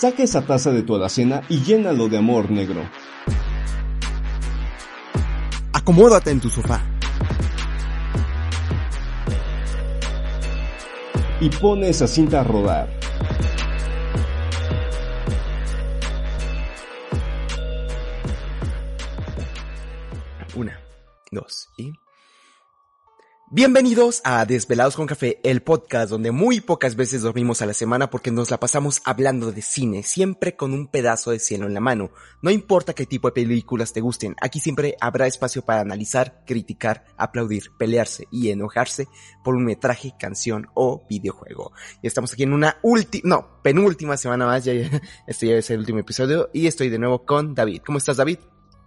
Saca esa taza de tu alacena y llénalo de amor negro. Acomódate en tu sofá. Y pone esa cinta a rodar. Una, dos y... Bienvenidos a Desvelados con Café, el podcast donde muy pocas veces dormimos a la semana porque nos la pasamos hablando de cine, siempre con un pedazo de cielo en la mano. No importa qué tipo de películas te gusten, aquí siempre habrá espacio para analizar, criticar, aplaudir, pelearse y enojarse por un metraje, canción o videojuego. Y estamos aquí en una última, no, penúltima semana más, ya, este ya es el último episodio y estoy de nuevo con David. ¿Cómo estás David?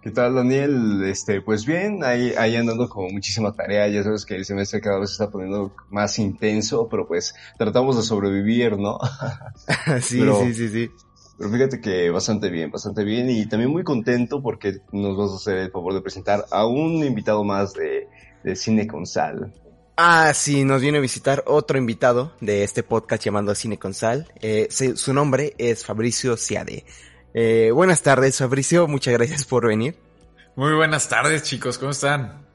¿Qué tal, Daniel? Este, pues bien, ahí, ahí andando con muchísima tarea. Ya sabes que el semestre cada vez se está poniendo más intenso, pero pues tratamos de sobrevivir, ¿no? sí, sí, sí, sí. Pero fíjate que bastante bien, bastante bien y también muy contento porque nos vas a hacer el favor de presentar a un invitado más de, de Cine con Sal. Ah, sí, nos viene a visitar otro invitado de este podcast llamado Cine con Sal. Eh, su nombre es Fabricio Ciade. Eh, buenas tardes, Fabricio. Muchas gracias por venir. Muy buenas tardes, chicos. ¿Cómo están?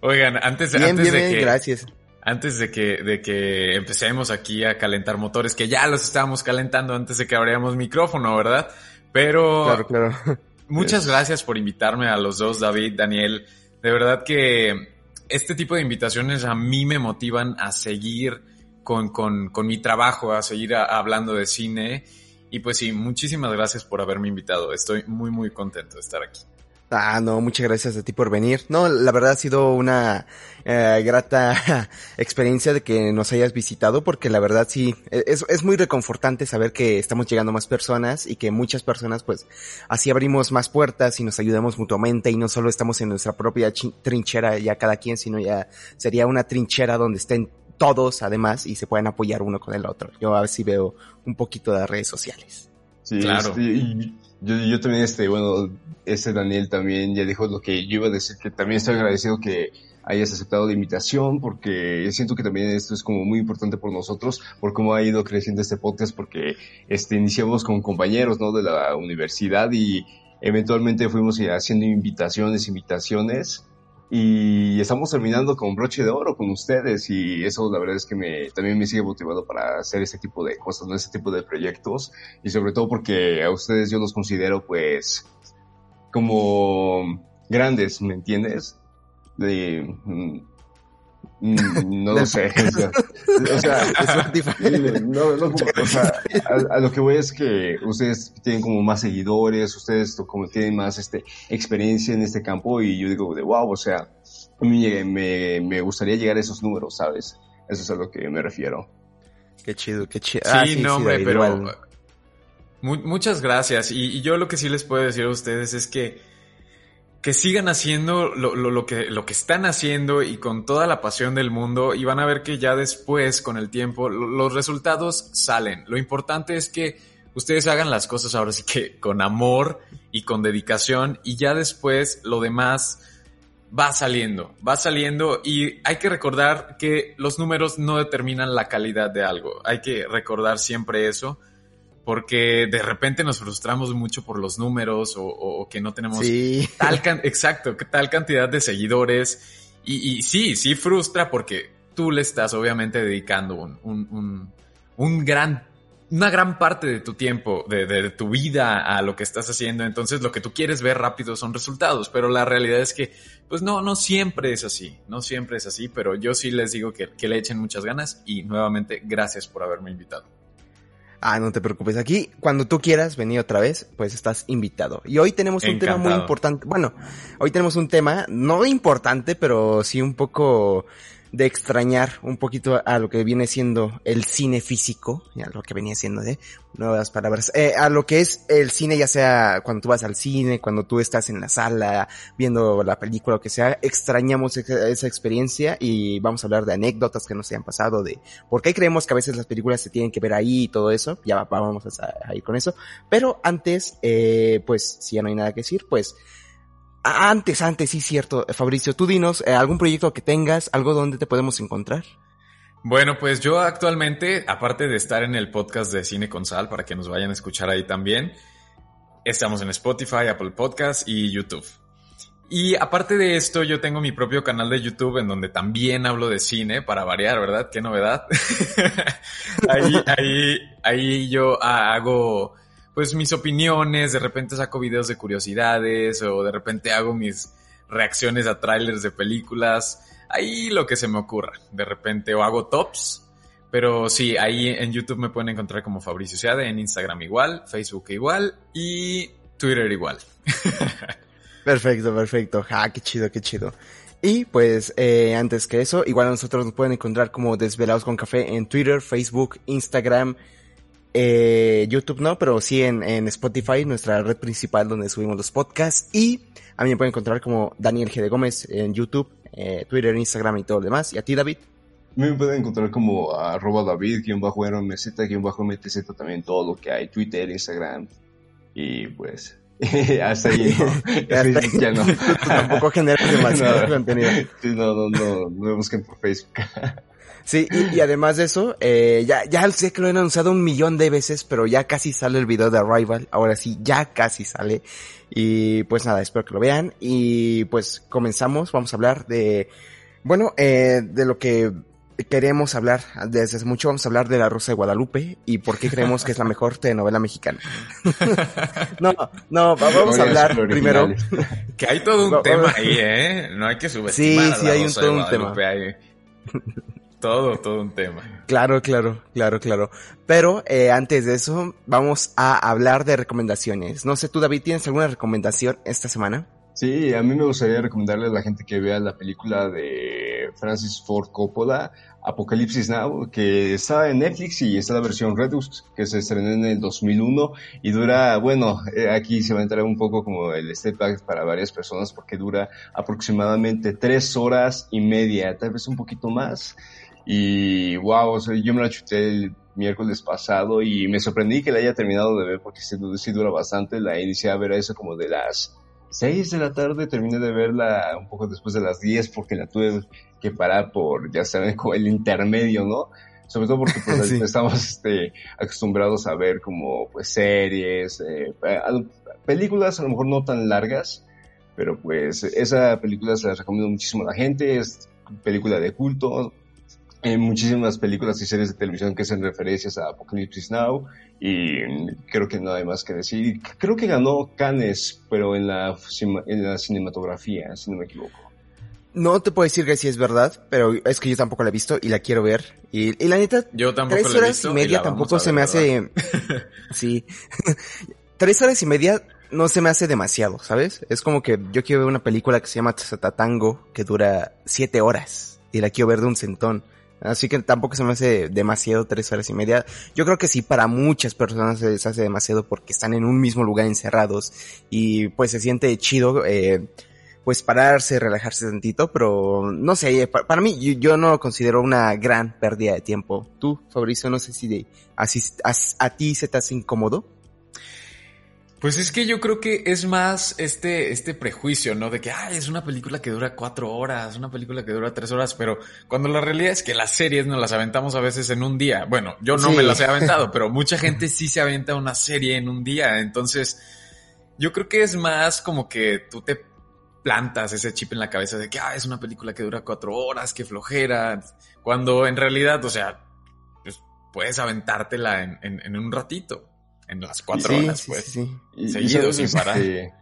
Oigan, antes, bien, antes bien, de que, gracias. antes de que, de que empecemos aquí a calentar motores, que ya los estábamos calentando antes de que abriéramos micrófono, ¿verdad? Pero claro, claro. muchas gracias por invitarme a los dos, David, Daniel. De verdad que este tipo de invitaciones a mí me motivan a seguir con, con, con mi trabajo, a seguir a, hablando de cine y pues sí, muchísimas gracias por haberme invitado. Estoy muy, muy contento de estar aquí. Ah, no, muchas gracias a ti por venir. No, la verdad ha sido una eh, grata experiencia de que nos hayas visitado porque la verdad sí, es, es muy reconfortante saber que estamos llegando más personas y que muchas personas pues así abrimos más puertas y nos ayudamos mutuamente y no solo estamos en nuestra propia trinchera ya cada quien, sino ya sería una trinchera donde estén todos además y se pueden apoyar uno con el otro. Yo a ver si veo un poquito de redes sociales. Sí, claro. Este, yo, yo también, este, bueno, ese Daniel también ya dijo lo que yo iba a decir, que también estoy agradecido que hayas aceptado la invitación, porque siento que también esto es como muy importante por nosotros, por cómo ha ido creciendo este podcast, porque este, iniciamos con compañeros, ¿no? De la universidad y eventualmente fuimos haciendo invitaciones, invitaciones, y estamos terminando con broche de oro con ustedes y eso la verdad es que me, también me sigue motivado para hacer este tipo de cosas, ¿no? Este tipo de proyectos y sobre todo porque a ustedes yo los considero pues como grandes, ¿me entiendes? De, no lo sé. O sea, no, no, o sea a, a, lo que voy es que ustedes tienen como más seguidores, ustedes como tienen más este experiencia en este campo y yo digo de wow, o sea, a mí me, me gustaría llegar a esos números, ¿sabes? Eso es a lo que me refiero. Qué chido, qué chido. Sí, ah, sí no, hombre, sí, pero muchas gracias. Y, y yo lo que sí les puedo decir a ustedes es que que sigan haciendo lo, lo, lo, que, lo que están haciendo y con toda la pasión del mundo y van a ver que ya después, con el tiempo, los resultados salen. Lo importante es que ustedes hagan las cosas ahora sí que con amor y con dedicación y ya después lo demás va saliendo, va saliendo y hay que recordar que los números no determinan la calidad de algo. Hay que recordar siempre eso porque de repente nos frustramos mucho por los números o, o que no tenemos sí. tal can exacto, tal cantidad de seguidores. Y, y, sí, sí frustra porque tú le estás obviamente dedicando un, un, un, un gran, una gran parte de tu tiempo, de, de, de, tu vida a lo que estás haciendo. Entonces lo que tú quieres ver rápido son resultados, pero la realidad es que, pues no, no siempre es así, no siempre es así, pero yo sí les digo que, que le echen muchas ganas y nuevamente gracias por haberme invitado. Ah, no te preocupes. Aquí, cuando tú quieras venir otra vez, pues estás invitado. Y hoy tenemos un Encantado. tema muy importante. Bueno, hoy tenemos un tema no importante, pero sí un poco de extrañar un poquito a lo que viene siendo el cine físico, a lo que venía siendo de nuevas palabras, eh, a lo que es el cine, ya sea cuando tú vas al cine, cuando tú estás en la sala viendo la película, lo que sea, extrañamos esa, esa experiencia y vamos a hablar de anécdotas que nos hayan pasado, de por qué creemos que a veces las películas se tienen que ver ahí y todo eso, ya vamos a, a ir con eso, pero antes, eh, pues si ya no hay nada que decir, pues antes, antes, sí, cierto. Fabricio, tú dinos, eh, ¿algún proyecto que tengas? ¿Algo donde te podemos encontrar? Bueno, pues yo actualmente, aparte de estar en el podcast de Cine con Sal, para que nos vayan a escuchar ahí también, estamos en Spotify, Apple Podcast y YouTube. Y aparte de esto, yo tengo mi propio canal de YouTube en donde también hablo de cine, para variar, ¿verdad? Qué novedad. ahí, ahí, ahí yo hago pues mis opiniones, de repente saco videos de curiosidades o de repente hago mis reacciones a trailers de películas ahí lo que se me ocurra. De repente o hago tops. Pero sí, ahí en YouTube me pueden encontrar como Fabricio Seade, en Instagram igual, Facebook igual y Twitter igual. perfecto, perfecto. Ah, qué chido, qué chido. Y pues eh, antes que eso, igual nosotros nos pueden encontrar como Desvelados con Café en Twitter, Facebook, Instagram, eh, YouTube no, pero sí en, en Spotify, nuestra red principal donde subimos los podcasts. Y a mí me pueden encontrar como Daniel G. de Gómez en YouTube, eh, Twitter, Instagram y todo lo demás. ¿Y a ti, David? Me pueden encontrar como arroba David, guion bajo MZ, guion bajo MTZ, también todo lo que hay, Twitter, Instagram, y pues hasta ahí no. ya no. tampoco generas demasiado contenido. no, no, no, no me busquen por Facebook. Sí, y, además de eso, eh, ya, ya sé que lo he anunciado un millón de veces, pero ya casi sale el video de Arrival. Ahora sí, ya casi sale. Y pues nada, espero que lo vean. Y pues comenzamos, vamos a hablar de, bueno, eh, de lo que queremos hablar desde hace mucho. Vamos a hablar de La Rosa de Guadalupe y por qué creemos que es la mejor telenovela mexicana. no, no, vamos a hablar primero. Que hay todo un tema ahí, ¿eh? No hay que subestimar. Sí, sí, hay un, todo un tema. Todo, todo un tema. Claro, claro, claro, claro. Pero eh, antes de eso, vamos a hablar de recomendaciones. No sé, tú David, ¿tienes alguna recomendación esta semana? Sí, a mí me gustaría recomendarle a la gente que vea la película de Francis Ford Coppola, Apocalipsis Now, que está en Netflix y está la versión Redux, que se estrenó en el 2001 y dura, bueno, eh, aquí se va a entrar un poco como el step back para varias personas porque dura aproximadamente tres horas y media, tal vez un poquito más. Y wow, yo me la chuté el miércoles pasado y me sorprendí que la haya terminado de ver porque sí, dura bastante. La inicié a ver a eso como de las 6 de la tarde, terminé de verla un poco después de las 10 porque la tuve que parar por, ya saben, como el intermedio, ¿no? Sobre todo porque pues, estamos este, acostumbrados a ver como pues series, eh, películas a lo mejor no tan largas, pero pues esa película se la recomiendo muchísimo a la gente, es película de culto, hay muchísimas películas y series de televisión que hacen referencias a Apocalypse Now y creo que no hay más que decir. Creo que ganó Cannes, pero en la, en la cinematografía, si no me equivoco. No te puedo decir que sí es verdad, pero es que yo tampoco la he visto y la quiero ver. Y, la neta, yo tampoco tres horas y media tampoco se me hace... sí. tres horas y media no se me hace demasiado, ¿sabes? Es como que yo quiero ver una película que se llama Tatatango que dura siete horas y la quiero ver de un centón. Así que tampoco se me hace demasiado tres horas y media. Yo creo que sí, para muchas personas se les hace demasiado porque están en un mismo lugar encerrados y pues se siente chido, eh, pues pararse, relajarse tantito, pero no sé, para, mí yo, no lo considero una gran pérdida de tiempo. Tú, Fabricio, no sé si a ti se te hace incómodo. Pues es que yo creo que es más este, este prejuicio, ¿no? De que, ay, es una película que dura cuatro horas, una película que dura tres horas, pero cuando la realidad es que las series nos las aventamos a veces en un día. Bueno, yo no me las he aventado, pero mucha gente sí se aventa una serie en un día. Entonces, yo creo que es más como que tú te plantas ese chip en la cabeza de que, ah, es una película que dura cuatro horas, que flojera. Cuando en realidad, o sea, pues puedes aventártela en, en, en un ratito en las cuatro horas, pues. Sí, sí. Seguido, sin parar. Este,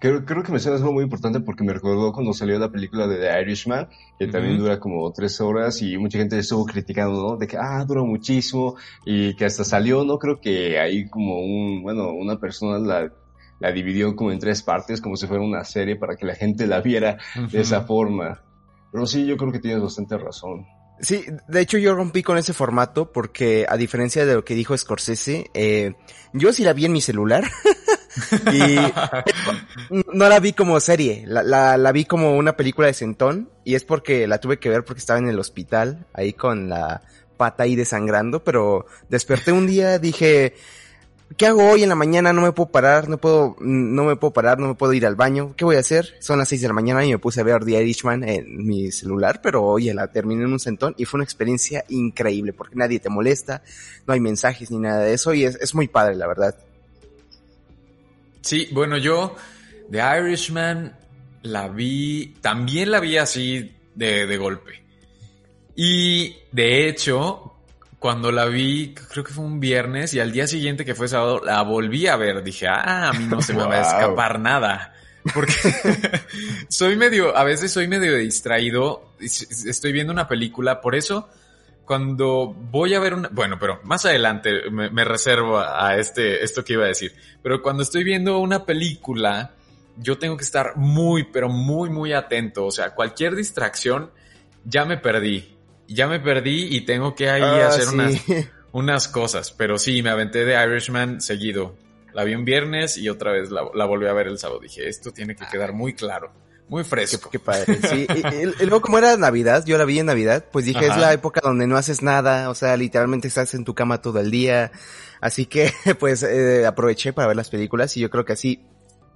creo, creo que mencionas algo muy importante porque me recordó cuando salió la película de The Irishman, que también dura como tres horas y mucha gente estuvo criticando, ¿no? De que, ah, dura muchísimo y que hasta salió, ¿no? Creo que ahí como un, bueno, una persona la, la dividió como en tres partes, como si fuera una serie para que la gente la viera de esa forma. Pero sí, yo creo que tienes bastante razón. Sí, de hecho yo rompí con ese formato porque a diferencia de lo que dijo Scorsese, eh, yo sí la vi en mi celular y no la vi como serie, la, la, la, vi como una película de centón y es porque la tuve que ver porque estaba en el hospital ahí con la pata ahí desangrando, pero desperté un día, dije, ¿qué hago hoy en la mañana? No me puedo parar, no puedo, no me puedo parar, no me puedo ir al baño. ¿Qué voy a hacer? Son las seis de la mañana y me puse a ver The Irishman en mi celular, pero oye, la terminé en un centón y fue una experiencia increíble porque nadie te molesta, no hay mensajes ni nada de eso y es, es muy padre, la verdad. Sí, bueno, yo The Irishman la vi, también la vi así de, de golpe. Y de hecho, cuando la vi, creo que fue un viernes y al día siguiente que fue sábado, la volví a ver. Dije, ah, a mí no se me va a escapar nada. Porque soy medio, a veces soy medio distraído, estoy viendo una película, por eso cuando voy a ver una, bueno, pero más adelante me, me, reservo a este, esto que iba a decir, pero cuando estoy viendo una película, yo tengo que estar muy, pero muy, muy atento, o sea, cualquier distracción, ya me perdí ya me perdí y tengo que ahí ah, hacer unas, unas cosas. Pero sí, me aventé de Irishman seguido. La vi un viernes y otra vez la, la volví a ver el sábado. Dije, esto tiene que quedar muy claro. Muy fresco. Qué, padre. Sí, y, luego como era Navidad, yo la vi en Navidad, pues dije, es la época donde no haces nada, o sea, literalmente estás en tu cama todo el día. Así que, pues, eh, aproveché para ver las películas y yo creo que así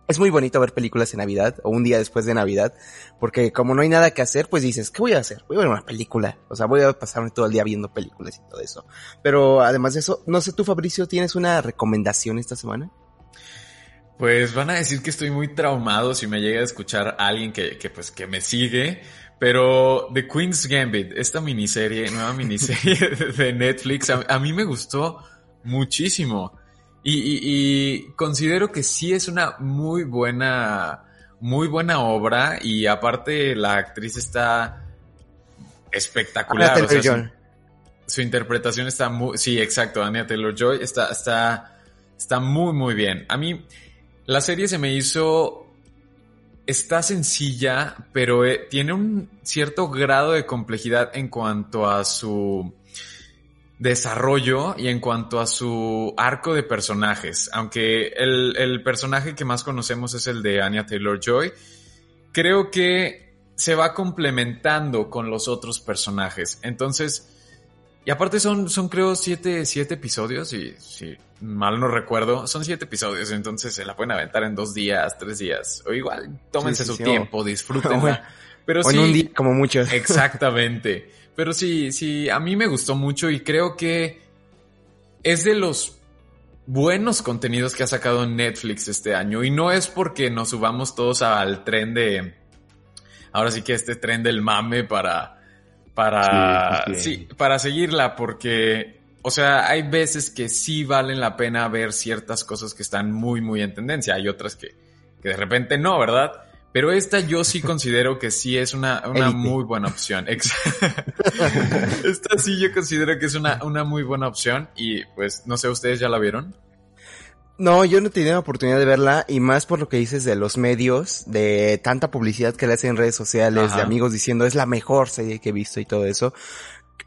es muy bonito ver películas en Navidad o un día después de Navidad, porque como no hay nada que hacer, pues dices, ¿qué voy a hacer? Voy a ver una película. O sea, voy a pasarme todo el día viendo películas y todo eso. Pero además de eso, no sé tú, Fabricio, ¿tienes una recomendación esta semana? Pues van a decir que estoy muy traumado si me llega a escuchar alguien que, que pues que me sigue, pero The Queen's Gambit, esta miniserie, nueva miniserie de Netflix, a mí me gustó muchísimo. Y, considero que sí es una muy buena, muy buena obra y aparte la actriz está espectacular. su, interpretación está muy, sí, exacto, Anya Taylor Joy está, está, está muy, muy bien. A mí la serie se me hizo, está sencilla, pero eh, tiene un cierto grado de complejidad en cuanto a su desarrollo y en cuanto a su arco de personajes, aunque el, el personaje que más conocemos es el de Anya Taylor Joy, creo que se va complementando con los otros personajes. Entonces, y aparte son, son creo siete, siete episodios, y si mal no recuerdo, son siete episodios, entonces se la pueden aventar en dos días, tres días, o igual, tómense su tiempo, disfrútenla. Pero o en un día, como muchos. Exactamente. Pero sí, sí, a mí me gustó mucho y creo que es de los buenos contenidos que ha sacado Netflix este año. Y no es porque nos subamos todos al tren de. Ahora sí que este tren del mame para. Para. Sí, para seguirla, porque. O sea, hay veces que sí valen la pena ver ciertas cosas que están muy, muy en tendencia. Hay otras que, que de repente no, ¿verdad? Pero esta yo sí considero que sí es una, una muy buena opción. esta sí yo considero que es una, una muy buena opción y pues no sé, ¿ustedes ya la vieron? No, yo no tenía la oportunidad de verla y más por lo que dices de los medios, de tanta publicidad que le hacen en redes sociales, de amigos diciendo es la mejor serie que he visto y todo eso.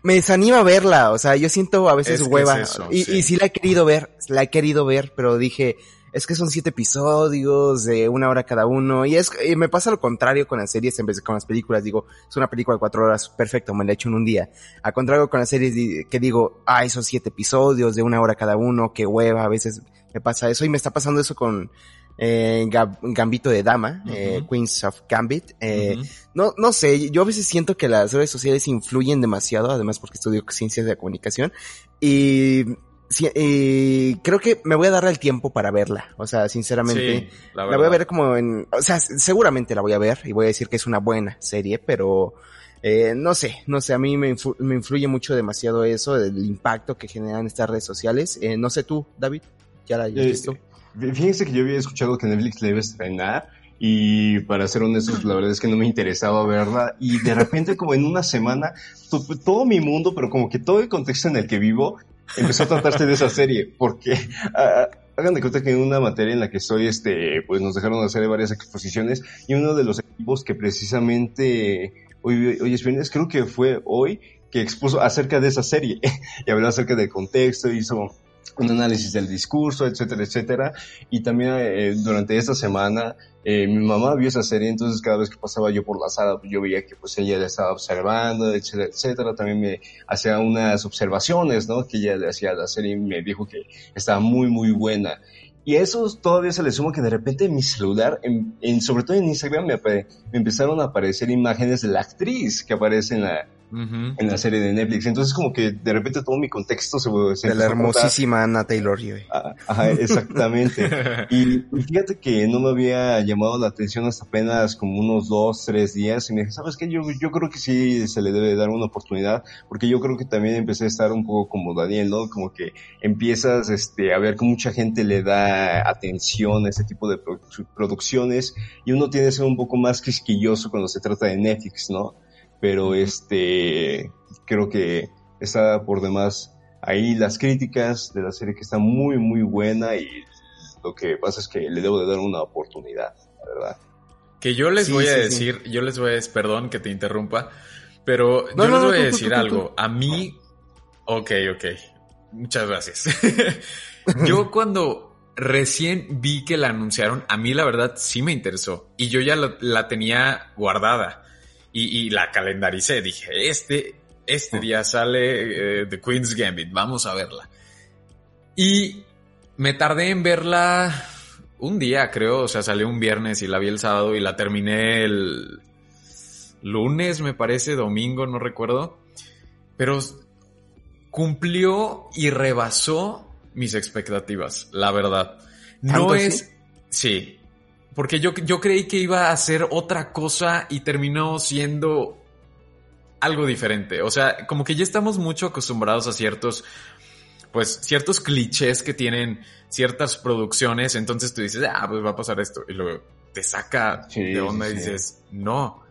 Me desanima verla, o sea, yo siento a veces hueva. y, y sí la he querido ver, la he querido ver, pero dije, es que son siete episodios de una hora cada uno. Y es, me pasa lo contrario con las series en vez de con las películas. Digo, es una película de cuatro horas, perfecto, me la hecho en un día. Al contrario con las series que digo, ay, son siete episodios de una hora cada uno, qué hueva, a veces me pasa eso. Y me está pasando eso con, eh, Gambito de Dama, eh, Queens of Gambit. Eh, no, no sé, yo a veces siento que las redes sociales influyen demasiado, además porque estudio ciencias de la comunicación. Y Sí, creo que me voy a dar el tiempo para verla. O sea, sinceramente, la, voy a ver como en, o sea, seguramente la voy a ver y voy a decir que es una buena serie, pero eh, no sé, no sé, a mí me, influye mucho demasiado eso, el impacto que generan estas redes sociales. Eh, no sé tú, David, ¿ya la has eh, visto? Fíjense que yo había escuchado que Netflix la iba a estrenar y para ser honestos, la verdad es que no me interesaba verla y de repente como en una semana, todo mi mundo, pero como que todo el contexto en el que vivo empezó a tratarse de esa serie, porque hagan de cuenta que en una materia en la que estoy, este, pues nos dejaron hacer varias exposiciones y uno de los equipos que precisamente hoy, hoy es viernes, creo que fue hoy, que expuso acerca de esa serie y habló acerca del contexto, hizo un análisis del discurso, etcétera, etcétera. Y también eh, durante esta semana eh, mi mamá vio esa serie, entonces cada vez que pasaba yo por la sala, yo veía que pues ella le estaba observando, etcétera, etcétera. También me hacía unas observaciones, ¿no? Que ella le hacía a la serie y me dijo que estaba muy, muy buena. Y a eso todavía se le suma que de repente en mi celular, en, sobre todo en Instagram, me, me, empezaron a aparecer imágenes de la actriz que aparece en la, en la serie de Netflix. Entonces como que de repente todo mi contexto se, se De la hermosísima Ana Taylor Joy. Ah, ajá, exactamente. y, fíjate que no me había llamado la atención hasta apenas como unos dos, tres días y me dije, ¿sabes qué? Yo, yo creo que sí se le debe dar una oportunidad porque yo creo que también empecé a estar un poco como Daniel, ¿no? Como que empiezas este, a ver que mucha gente le da atención a ese tipo de producciones y uno tiene que ser un poco más quisquilloso cuando se trata de Netflix, ¿no? Pero este creo que está por demás ahí las críticas de la serie que está muy muy buena y lo que pasa es que le debo de dar una oportunidad, la verdad. Que yo les voy a decir, yo les voy a decir, perdón que te interrumpa, pero yo les voy a decir algo. A mí, ok, ok, muchas gracias. yo cuando recién vi que la anunciaron, a mí la verdad sí me interesó y yo ya la tenía guardada y, la calendaricé. Dije, este, este día sale eh, The Queen's Gambit, vamos a verla. Y me tardé en verla un día, creo, o sea, salió un viernes y la vi el sábado y la terminé el lunes, me parece, domingo, no recuerdo. Pero cumplió y rebasó mis expectativas, la verdad. No es... Sí, porque yo, yo creí que iba a ser otra cosa y terminó siendo algo diferente. O sea, como que ya estamos mucho acostumbrados a ciertos, pues, ciertos clichés que tienen ciertas producciones. Entonces tú dices, ah, pues va a pasar esto. Y luego te saca de onda y dices, no,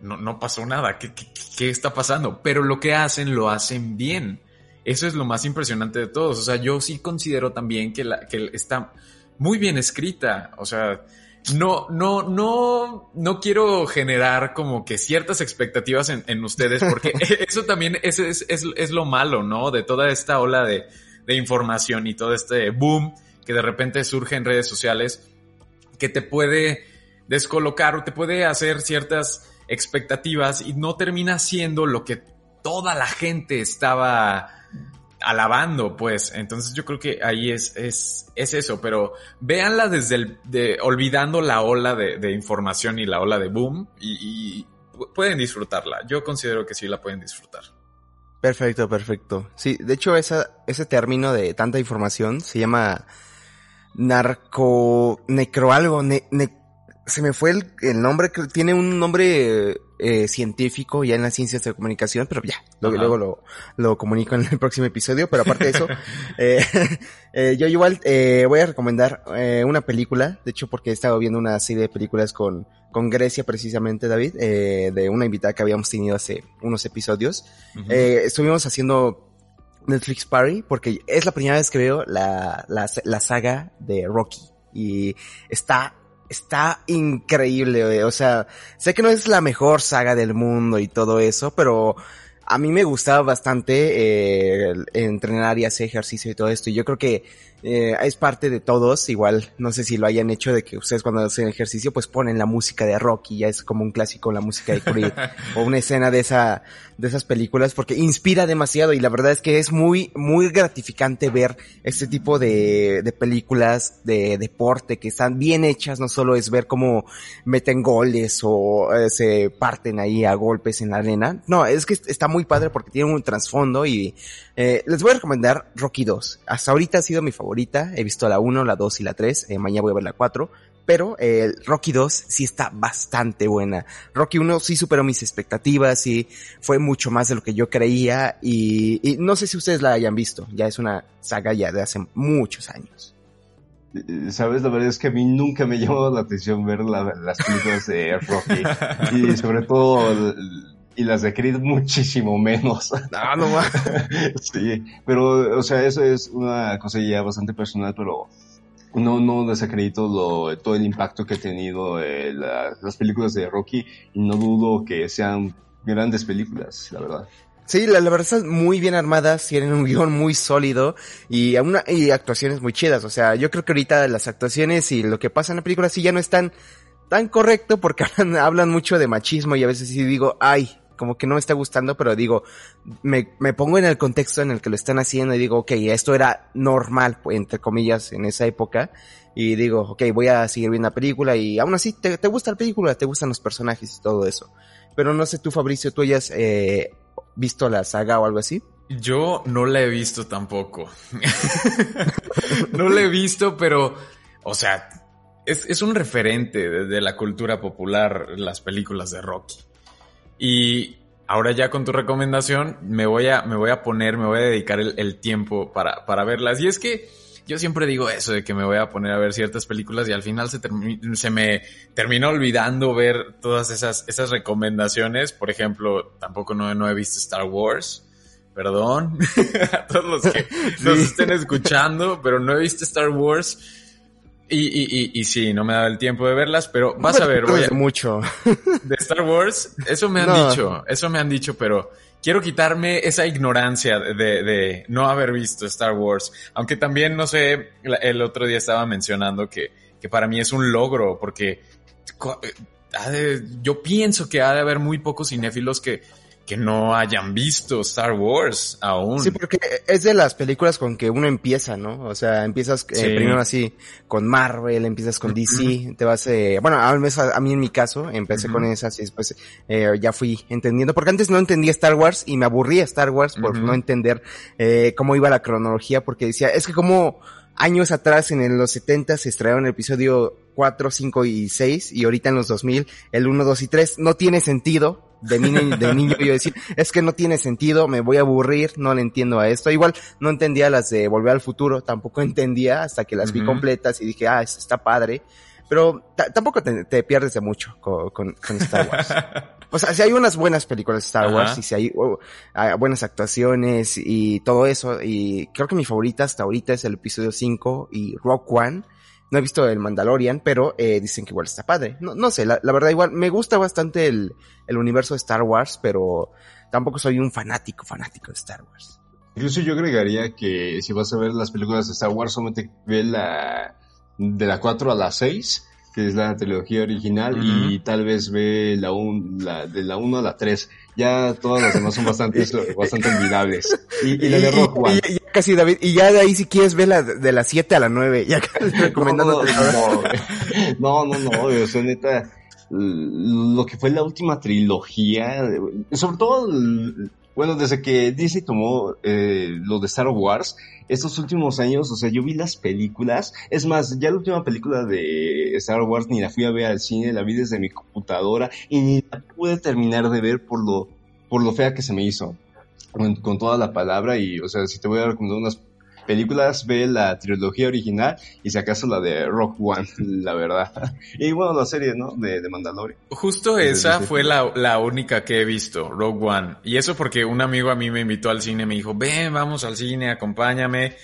no, no pasó nada. ¿Qué, ¿Qué, qué, está pasando? Pero lo que hacen, lo hacen bien. Eso es lo más impresionante de todos. O sea, yo sí considero también que, la, que está muy bien escrita. O sea, no, no, no, no quiero generar como que ciertas expectativas en, ustedes, porque eso también es, es, es, lo malo, ¿no? De toda esta ola de, de información y todo este boom que de repente surge en redes sociales, que te puede descolocar o te puede hacer ciertas expectativas y no termina siendo lo que toda la gente estaba alabando, pues. Entonces yo creo que ahí es, es, es eso, pero véanla desde el, de, olvidando la ola de, de información y la ola de boom y, pueden disfrutarla. Yo considero que sí la pueden disfrutar. Perfecto, perfecto. Sí, de hecho esa, ese término de tanta información se llama narco, necro algo, ne, se me fue el, el nombre, tiene un nombre eh, científico ya en las ciencias de comunicación, pero ya, luego, lo, lo, comunico en el próximo episodio, pero aparte de eso, eh, eh, yo igual eh, voy a recomendar eh, una película, de hecho porque he estado viendo una serie de películas con, con Grecia precisamente, David, de una invitada que habíamos tenido hace unos episodios. estuvimos haciendo Netflix Party porque es la primera vez que veo la, la, la saga de Rocky y está está increíble, o sea, sé que no es la mejor saga del mundo y todo eso, pero a mí me gustaba bastante eh, entrenar y hacer ejercicio y todo esto. Y yo creo que eh, es parte de todos, igual, no sé si lo hayan hecho de que ustedes cuando hacen ejercicio pues ponen la música de Rocky, ya es como un clásico la música de Creed, o una escena de esa, de esas películas, porque inspira demasiado y la verdad es que es muy, muy gratificante ver este tipo de, de películas de deporte que están bien hechas, no solo es ver cómo meten goles o eh, se parten ahí a golpes en la arena, no, es que está muy padre porque tiene un trasfondo y eh, les voy a recomendar Rocky 2. Hasta ahorita ha sido mi favorita. He visto la 1, la 2 y la 3. Eh, mañana voy a ver la 4. Pero eh, Rocky 2 sí está bastante buena. Rocky 1 sí superó mis expectativas y fue mucho más de lo que yo creía. Y, y no sé si ustedes la hayan visto. Ya es una saga ya de hace muchos años. Eh, Sabes, la verdad es que a mí nunca me llamó la atención ver la, las películas de Rocky. y sobre todo y las de Creed muchísimo menos. No, no más. sí, pero, o sea, eso es una cosa ya bastante personal, pero no, no desacredito lo, todo el impacto que ha tenido eh, las películas de Rocky y no dudo que sean grandes películas, la verdad. Sí, la, verdad están muy bien armadas, tienen un guion muy sólido y, una, y actuaciones muy chidas. O sea, yo creo que ahorita las actuaciones y lo que pasa en la película sí ya no están tan correcto porque hablan, mucho de machismo y a veces sí digo, ay, como que no me está gustando, pero digo, me, me pongo en el contexto en el que lo están haciendo y digo, ok, esto era normal, entre comillas, en esa época. Y digo, ok, voy a seguir viendo la película y aún así, ¿te, te gusta la película? ¿Te gustan los personajes y todo eso? Pero no sé tú, Fabricio, tú hayas eh, visto la saga o algo así. Yo no la he visto tampoco. no la he visto, pero, o sea, es, es un referente de, la cultura popular las películas de Rocky. Y ahora ya con tu recomendación me voy a, me voy a poner, me voy a dedicar el, el tiempo para, para verlas. Y es que yo siempre digo eso de que me voy a poner a ver ciertas películas y al final se, se me terminó olvidando ver todas esas, esas recomendaciones. Por ejemplo, tampoco no, no he visto Star Wars. Perdón a todos los que nos estén escuchando, pero no he visto Star Wars. Y, y, y, y, sí, no me ha dado el tiempo de verlas, pero vas a ver, voy a... mucho. De Star Wars, eso me han dicho, eso me han dicho, pero quiero quitarme esa ignorancia de, de, no haber visto Star Wars. Aunque también, no sé, el otro día estaba mencionando que, que para mí es un logro, porque yo pienso que ha de haber muy pocos cinéfilos que que no hayan visto Star Wars aún. Sí, porque es de las películas con que uno empieza, ¿no? O sea, empiezas eh, primero así con Marvel, empiezas con DC, te vas, eh, bueno, a, a, mí en mi caso, empecé con esas y después eh, ya fui entendiendo, porque antes no entendía Star Wars y me aburría Star Wars por no entender eh, cómo iba la cronología, porque decía, es que como años atrás, en los 70 se estrenaron el episodio 4, 5 y 6 y ahorita en los 2000 el 1, 2 y 3 no tiene sentido de niño, de niño yo decir, es que no tiene sentido, me voy a aburrir, no le entiendo a esto. Igual no entendía las de Volver al Futuro, tampoco entendía hasta que las vi completas y dije, ah, está padre. Pero tampoco te, pierdes de mucho con, con, Star Wars. o sea, si hay unas buenas películas de Star Wars y si hay, oh, hay, buenas actuaciones y todo eso, y creo que mi favorita hasta ahorita es el episodio 5 y Rock One no he visto el Mandalorian, pero eh, dicen que igual está padre. No, no sé, la, verdad igual me gusta bastante el, el universo de Star Wars, pero tampoco soy un fanático, fanático de Star Wars. Incluso yo agregaría que si vas a ver las películas de Star Wars, solamente ve la de la 4 a la 6 que es la trilogía original, y tal vez ve la, un, la de la 1 a la 3. Ya todas las demás son bastante, bastante olvidables. Y, la de Rock One. Y, ya casi, David, y ya de ahí si quieres la de la 7 a la 9, ya recomendando. No, no, no, no, o sea, neta, lo que fue la última trilogía, sobre todo bueno, desde que Disney tomó eh, lo de Star Wars, estos últimos años, o sea, yo vi las películas. Es más, ya la última película de Star Wars ni la fui a ver al cine, la vi desde mi computadora y ni la pude terminar de ver por lo, por lo fea que se me hizo. Con, con toda la palabra y, o sea, si te voy a recomendar unas películas, ve la trilogía original y si acaso la de Rock One, la verdad. Y bueno, la serie, ¿no? De, de Mandalorian. Justo esa fue la, la, única que he visto, Rogue One. Y eso porque un amigo a mí me invitó al cine, me dijo, ven, vamos al cine, acompáñame.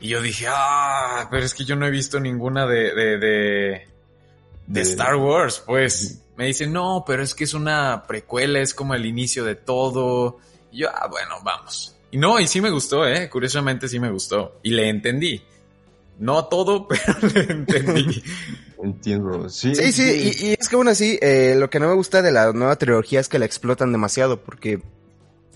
Y yo dije, ah, pero es que yo no he visto ninguna de, de, de, de Star Wars, pues. Me dice, no, pero es que es una precuela, es como el inicio de todo. Y yo, ah, bueno, vamos. Y no, y sí me gustó, ¿eh? Curiosamente sí me gustó. Y le entendí. No todo, pero le entendí. Entiendo, sí. Sí, sí, y, es que aún así, eh, lo que no me gusta de la nueva trilogía es que la explotan demasiado, porque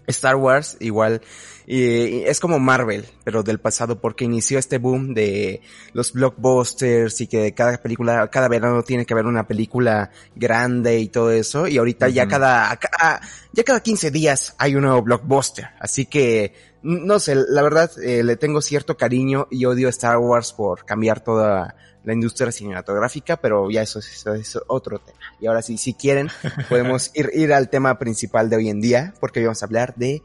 Star Wars igual y es como Marvel, pero del pasado, porque inició este boom de los blockbusters y que cada película, cada verano tiene que haber una película grande y todo eso. Y ahorita ya cada, ya cada 15 días hay un nuevo blockbuster. Así que, no sé, la verdad, eh, le tengo cierto cariño y odio a Star Wars por cambiar toda la industria cinematográfica, pero ya eso, eso es otro tema. Y ahora sí, si quieren, podemos ir, ir al tema principal de hoy en día, porque hoy vamos a hablar de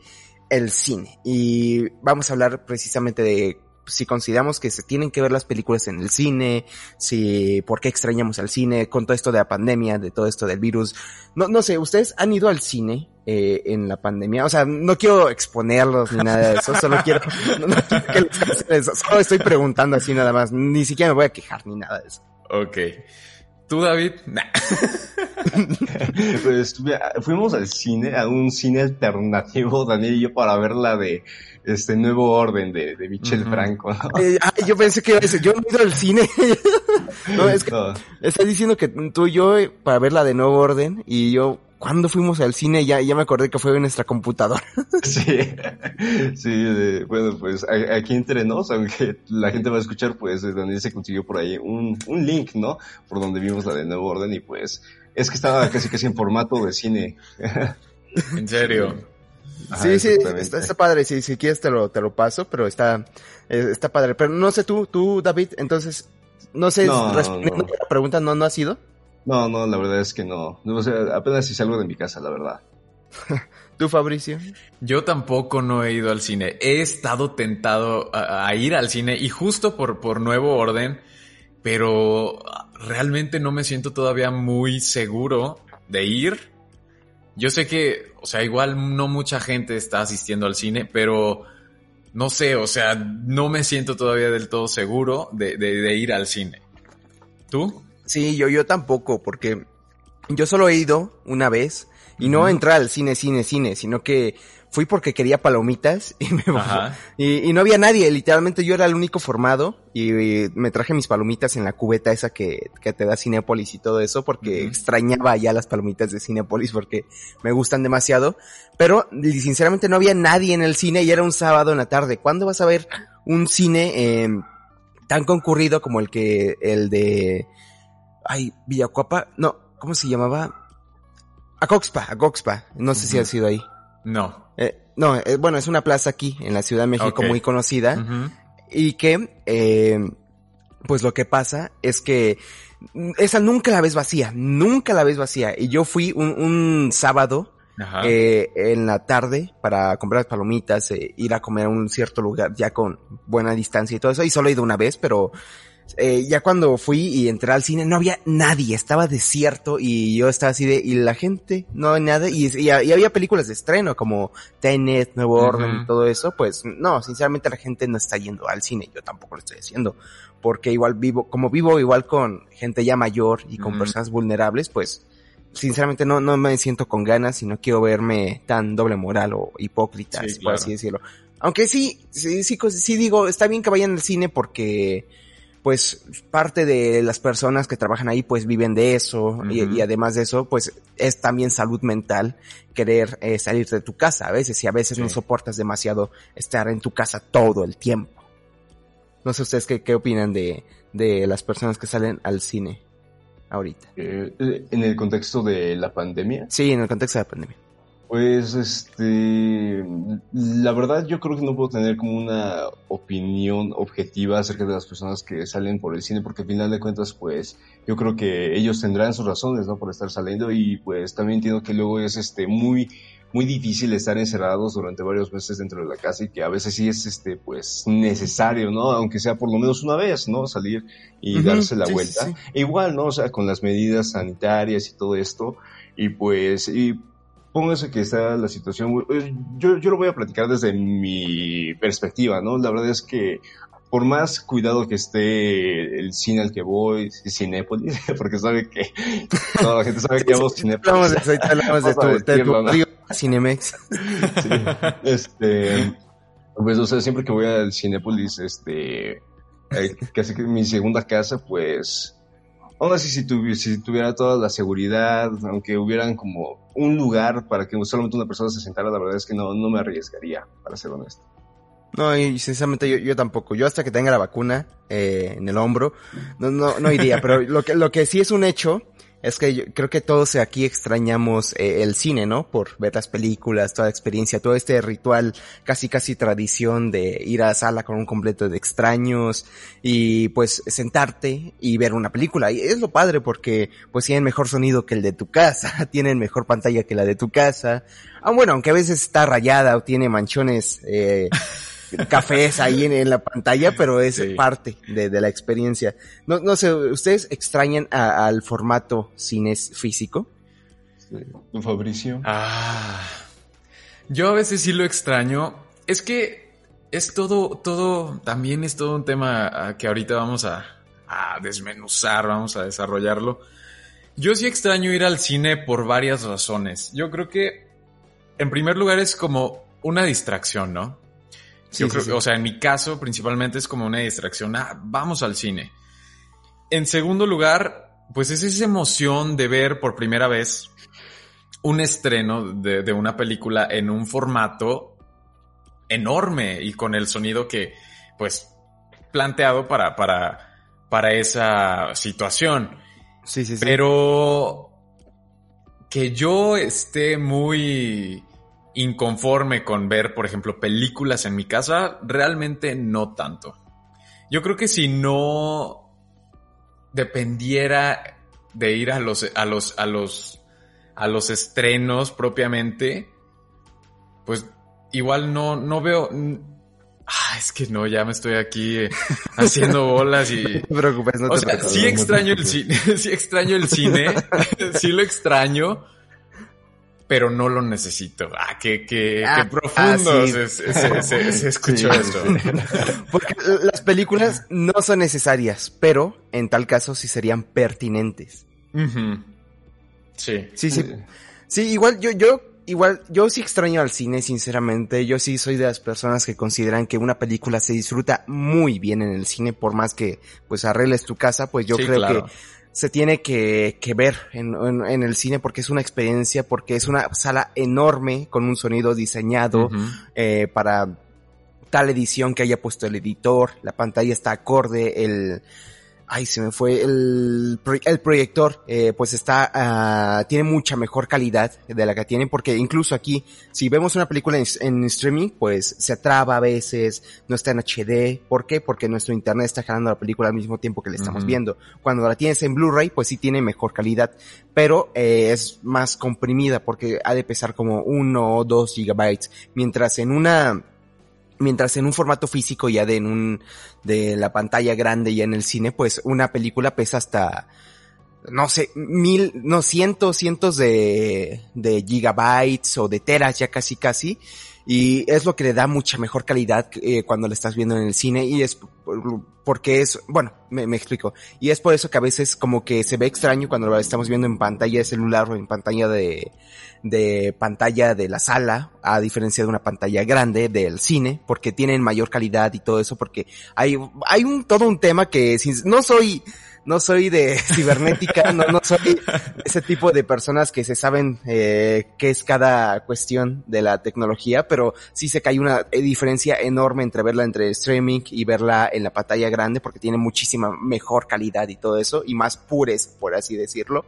el cine. Y vamos a hablar precisamente de si consideramos que se tienen que ver las películas en el cine, si por qué extrañamos al cine con todo esto de la pandemia, de todo esto del virus. No, no sé, ¿ustedes han ido al cine eh, en la pandemia? O sea, no quiero exponerlos ni nada de eso, solo quiero, no, quiero que les eso, solo estoy preguntando así nada más, ni siquiera me voy a quejar ni nada de eso. Ok. ¿Tú, David? pues fuimos al cine, a un cine alternativo, Daniel y yo, para ver la de este nuevo orden de, de Michel Franco. Eh, yo pensé que yo no he ido al cine. no, es que estás diciendo que tú y yo eh, para ver la de nuevo orden y yo cuando fuimos al cine ya, ya me acordé que fue en nuestra computadora. sí, sí, bueno, pues aquí entre nos, aunque la gente va a escuchar, pues Daniel se consiguió por ahí un, un link, ¿no? Por donde vimos la de Nuevo Orden y pues es que estaba casi casi en formato de cine. ¿En serio? sí, sí, está, está, padre, si, si quieres te lo, te lo paso, pero está, eh, está padre. Pero no sé tú, tú, David, entonces, no sé, respondiendo a la pregunta, ¿no, no has ido? No, no, la verdad es que no. O sea, apenas si salgo de mi casa, la verdad. ¿Tú, Fabricio? Yo tampoco no he ido al cine. He estado tentado a, ir al cine y justo por, por nuevo orden, pero realmente no me siento todavía muy seguro de ir. Yo sé que, o sea, igual no mucha gente está asistiendo al cine, pero no sé, o sea, no me siento todavía del todo seguro de, de ir al cine. ¿Tú? Sí, yo, yo tampoco, porque yo solo he ido una vez y no entrar al cine, cine, cine, sino que fui porque quería palomitas y me y, y, no había nadie, literalmente yo era el único formado y, me traje mis palomitas en la cubeta esa que, que te da Cinepolis y todo eso porque extrañaba ya las palomitas de Cinepolis porque me gustan demasiado, pero sinceramente no había nadie en el cine y era un sábado en la tarde. ¿Cuándo vas a ver un cine eh, tan concurrido como el que el de ay, Villacuapa, no, ¿cómo se llamaba? Acoxpa, Acoxpa, no sé si ha sido ahí. No. Eh, no, eh, bueno, es una plaza aquí en la Ciudad de México muy conocida y que, eh, pues lo que pasa es que esa nunca la ves vacía, nunca la ves vacía. Y yo fui un, un sábado eh, en la tarde para comprar palomitas, eh, ir a comer a un cierto lugar ya con buena distancia y todo eso. Y solo he ido una vez, pero eh, ya cuando fui y entré al cine no había nadie, estaba desierto y yo estaba así de, y la gente, no nada, y, y, había películas de estreno como Tenet, Nuevo Orden y todo eso, pues no, sinceramente la gente no está yendo al cine, yo tampoco lo estoy haciendo, porque igual vivo, como vivo igual con gente ya mayor y con personas vulnerables, pues sinceramente no, no me siento con ganas y no quiero verme tan doble moral o hipócrita, por así decirlo. Aunque sí, sí, sí, sí digo, está bien que vayan al cine porque pues parte de las personas que trabajan ahí pues viven de eso y, además de eso pues es también salud mental querer eh, salir de tu casa a veces y a veces no soportas demasiado estar en tu casa todo el tiempo. No sé ustedes qué, qué opinan de, de las personas que salen al cine ahorita. Eh, eh, ¿En el contexto de la pandemia? Sí, en el contexto de la pandemia. Pues, este, la verdad yo creo que no puedo tener como una opinión objetiva acerca de las personas que salen por el cine, porque al final de cuentas, pues, yo creo que ellos tendrán sus razones, ¿no? Por estar saliendo y pues también entiendo que luego es, este, muy, muy difícil estar encerrados durante varios meses dentro de la casa y que a veces sí es, este, pues, necesario, ¿no? Aunque sea por lo menos una vez, ¿no? Salir y darse la vuelta. igual, ¿no? O sea, con las medidas sanitarias y todo esto. Y pues, y póngase que está la situación, eh, yo, yo lo voy a platicar desde mi perspectiva, ¿no? La verdad es que por más cuidado que esté el cine al que voy, Cinépolis, porque sabe que toda la gente sabe que hago Cinépolis. Hablamos de, tu, Cinemex. Sí, este, pues, o sea, siempre que voy al Cinépolis, este, eh, casi que mi segunda casa, pues, aún así si, si tuviera toda la seguridad, aunque hubieran como un lugar para que solamente una persona se sentara, la verdad es que no, no me arriesgaría, para ser honesto. No, y sinceramente yo, yo tampoco. Yo hasta que tenga la vacuna eh, en el hombro, no, no, no iría. pero lo que, lo que sí es un hecho es que yo creo que todos aquí extrañamos eh, el cine, ¿no? Por ver las películas, toda la experiencia, todo este ritual, casi casi tradición de ir a la sala con un completo de extraños y pues sentarte y ver una película. Y es lo padre porque pues tienen mejor sonido que el de tu casa, tienen mejor pantalla que la de tu casa. Ah, bueno, aunque a veces está rayada o tiene manchones eh, cafés ahí en, la pantalla, pero es parte de, la experiencia. No, no sé, ¿ustedes extrañan al formato cines físico? Fabricio. Ah, yo a veces sí lo extraño. Es que es todo, todo, también es todo un tema que ahorita vamos a, a desmenuzar, vamos a desarrollarlo. Yo sí extraño ir al cine por varias razones. Yo creo que, en primer lugar, es como una distracción, ¿no? Yo creo, o sea, en mi caso, principalmente es como una distracción. Ah, vamos al cine. En segundo lugar, pues es esa emoción de ver por primera vez un estreno de, de una película en un formato enorme y con el sonido que, pues, planteado para, para, para esa situación. Sí, sí, sí. Pero que yo esté muy inconforme con ver, por ejemplo, películas en mi casa, realmente no tanto. Yo creo que si no dependiera de ir a los, a los, a los, a los estrenos propiamente, pues igual no, no veo, Ah, es que no, ya me estoy aquí eh, haciendo bolas y. No te preocupes, no o te sea, preocupes. sí extraño el cine, sí extraño el cine, sí lo extraño, pero no lo necesito. Ah, qué, qué, Ah, qué profundo ah, sí. se, se, se- se escuchó Sí. esto. Porque las películas no son necesarias, pero en tal caso sí serían pertinentes. Sí. Sí, sí. Sí, igual yo, yo, igual, yo sí extraño al cine, sinceramente. Yo sí soy de las personas que consideran que una película se disfruta muy bien en el cine, por más que, pues, arregles tu casa, pues yo Sí, creo claro. que se tiene que, que ver en, en- en el cine porque es una experiencia, porque es una sala enorme con un sonido diseñado eh, para tal edición que haya puesto el editor, la pantalla está acorde, el... Ay, se me fue el, el proyector, eh, pues está, ah, tiene mucha mejor calidad de la que tiene, porque incluso aquí, si vemos una película en, en streaming, pues se traba a veces, no está en HD. ¿Por qué? Porque nuestro internet está jalando la película al mismo tiempo que la estamos viendo. Cuando la tienes en Blu-ray, pues sí tiene mejor calidad, pero eh, es más comprimida porque ha de pesar como uno o dos gigabytes, mientras en una mientras en un formato físico ya de en un de la pantalla grande ya en el cine, pues una película pesa hasta no sé, mil, no, cientos, cientos de, de gigabytes o de teras ya casi casi. Y es lo que le da mucha mejor calidad eh, cuando la estás viendo en el cine y es por- porque es, bueno, me, me explico. Y es por eso que a veces como que se ve extraño cuando lo estamos viendo en pantalla de celular o en pantalla de, de pantalla de la sala, a diferencia de una pantalla grande del cine, porque tienen mayor calidad y todo eso, porque hay, hay un, todo un tema que no soy, no soy de cibernética, no, no soy ese tipo de personas que se saben eh, qué es cada cuestión de la tecnología, pero sí sé que hay una eh, diferencia enorme entre verla entre streaming y verla en la pantalla grande, porque tiene muchísima mejor calidad y todo eso, y más pures, por así decirlo.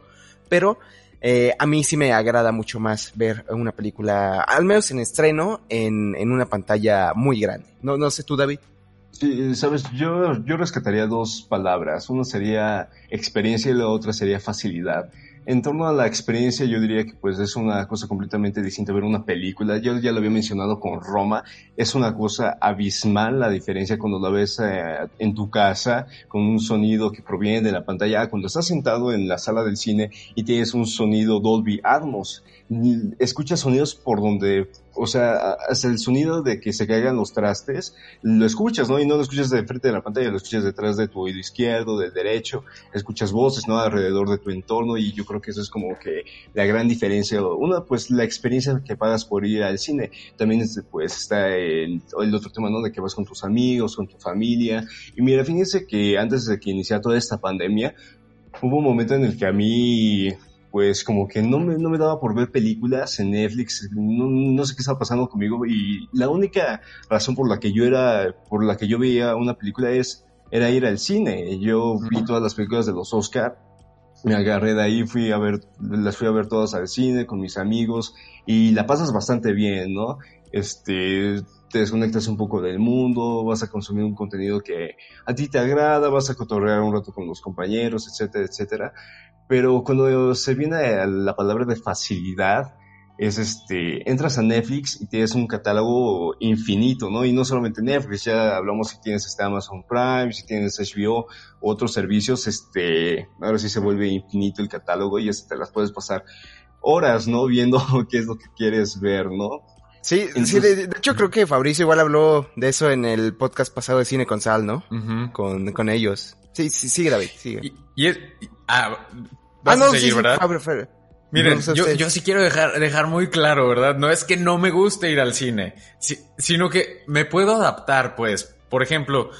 Pero eh, a mí sí me agrada mucho más ver una película, al menos en estreno, en, en una pantalla muy grande. No, no sé tú, David. Sí, sabes, yo, yo rescataría dos palabras. Una sería experiencia y la otra sería facilidad. En torno a la experiencia, yo diría que pues es una cosa completamente distinta ver una película. Yo ya lo había mencionado con Roma. Es una cosa abismal la diferencia cuando la ves eh, en tu casa con un sonido que proviene de la pantalla. Ah, Cuando estás sentado en la sala del cine y tienes un sonido Dolby Atmos, escuchas sonidos por donde, o sea, hasta el sonido de que se caigan los trastes, lo escuchas, ¿no? Y no lo escuchas de frente de la pantalla, lo escuchas detrás de tu oído izquierdo, del derecho, escuchas voces, ¿no? Alrededor de tu entorno y yo creo que eso es como que la gran diferencia. Una, pues la experiencia que pagas por ir al cine. También, este, pues, está el, el otro tema, ¿no? De que vas con tus amigos, con tu familia. Y mira, fíjense que antes de que iniciara toda esta pandemia, hubo un momento en el que a mí pues como que no me, no me daba por ver películas en Netflix, no, no sé qué estaba pasando conmigo y la única razón por la que yo era, por la que yo veía una película es, era ir al cine. Yo vi todas las películas de los Oscar, me agarré de ahí, fui a ver, las fui a ver todas al cine con mis amigos y la pasas bastante bien, ¿no? Este, te desconectas un poco del mundo, vas a consumir un contenido que a ti te agrada, vas a cotorrear un rato con los compañeros, etcétera, etcétera. Pero cuando se viene a la palabra de facilidad, es este, entras a Netflix y tienes un catálogo infinito, ¿no? Y no solamente Netflix, ya hablamos si tienes este Amazon Prime, si tienes HBO, otros servicios, este, ahora sí se vuelve infinito el catálogo y este, te las puedes pasar horas, ¿no? Viendo qué es lo que quieres ver, ¿no? Sí, Entonces- sí, de, de hecho creo que Fabricio igual habló de eso en el podcast pasado de Cine con Sal, ¿no? Ujú. Con, con ellos. Sí, sí, sigue David, sigue. Y, y es, ah, ah, no, sí, ¿verdad? Miren, yo, yo, sí quiero dejar, dejar muy claro, ¿verdad? No es que no me guste ir al cine, sino que me puedo adaptar, pues. Por ejemplo,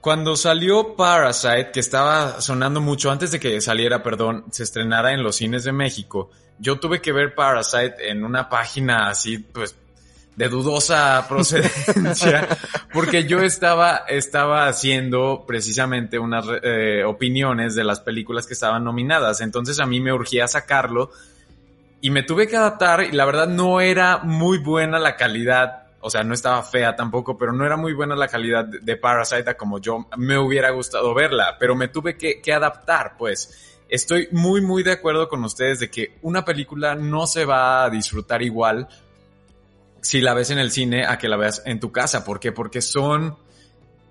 cuando salió Parasite, que estaba sonando mucho antes de que saliera, perdón, se estrenara en los cines de México, yo tuve que ver Parasite en una página así, pues, de dudosa procedencia, porque yo estaba, estaba haciendo precisamente unas eh, opiniones de las películas que estaban nominadas. Entonces a mí me urgía sacarlo y me tuve que adaptar y la verdad no era muy buena la calidad. O sea, no estaba fea tampoco, pero no era muy buena la calidad de Parasite como yo me hubiera gustado verla, pero me tuve que, que adaptar, pues estoy muy, muy de acuerdo con ustedes de que una película no se va a disfrutar igual si la ves en el cine a que la veas en tu casa. ¿Por qué? Porque son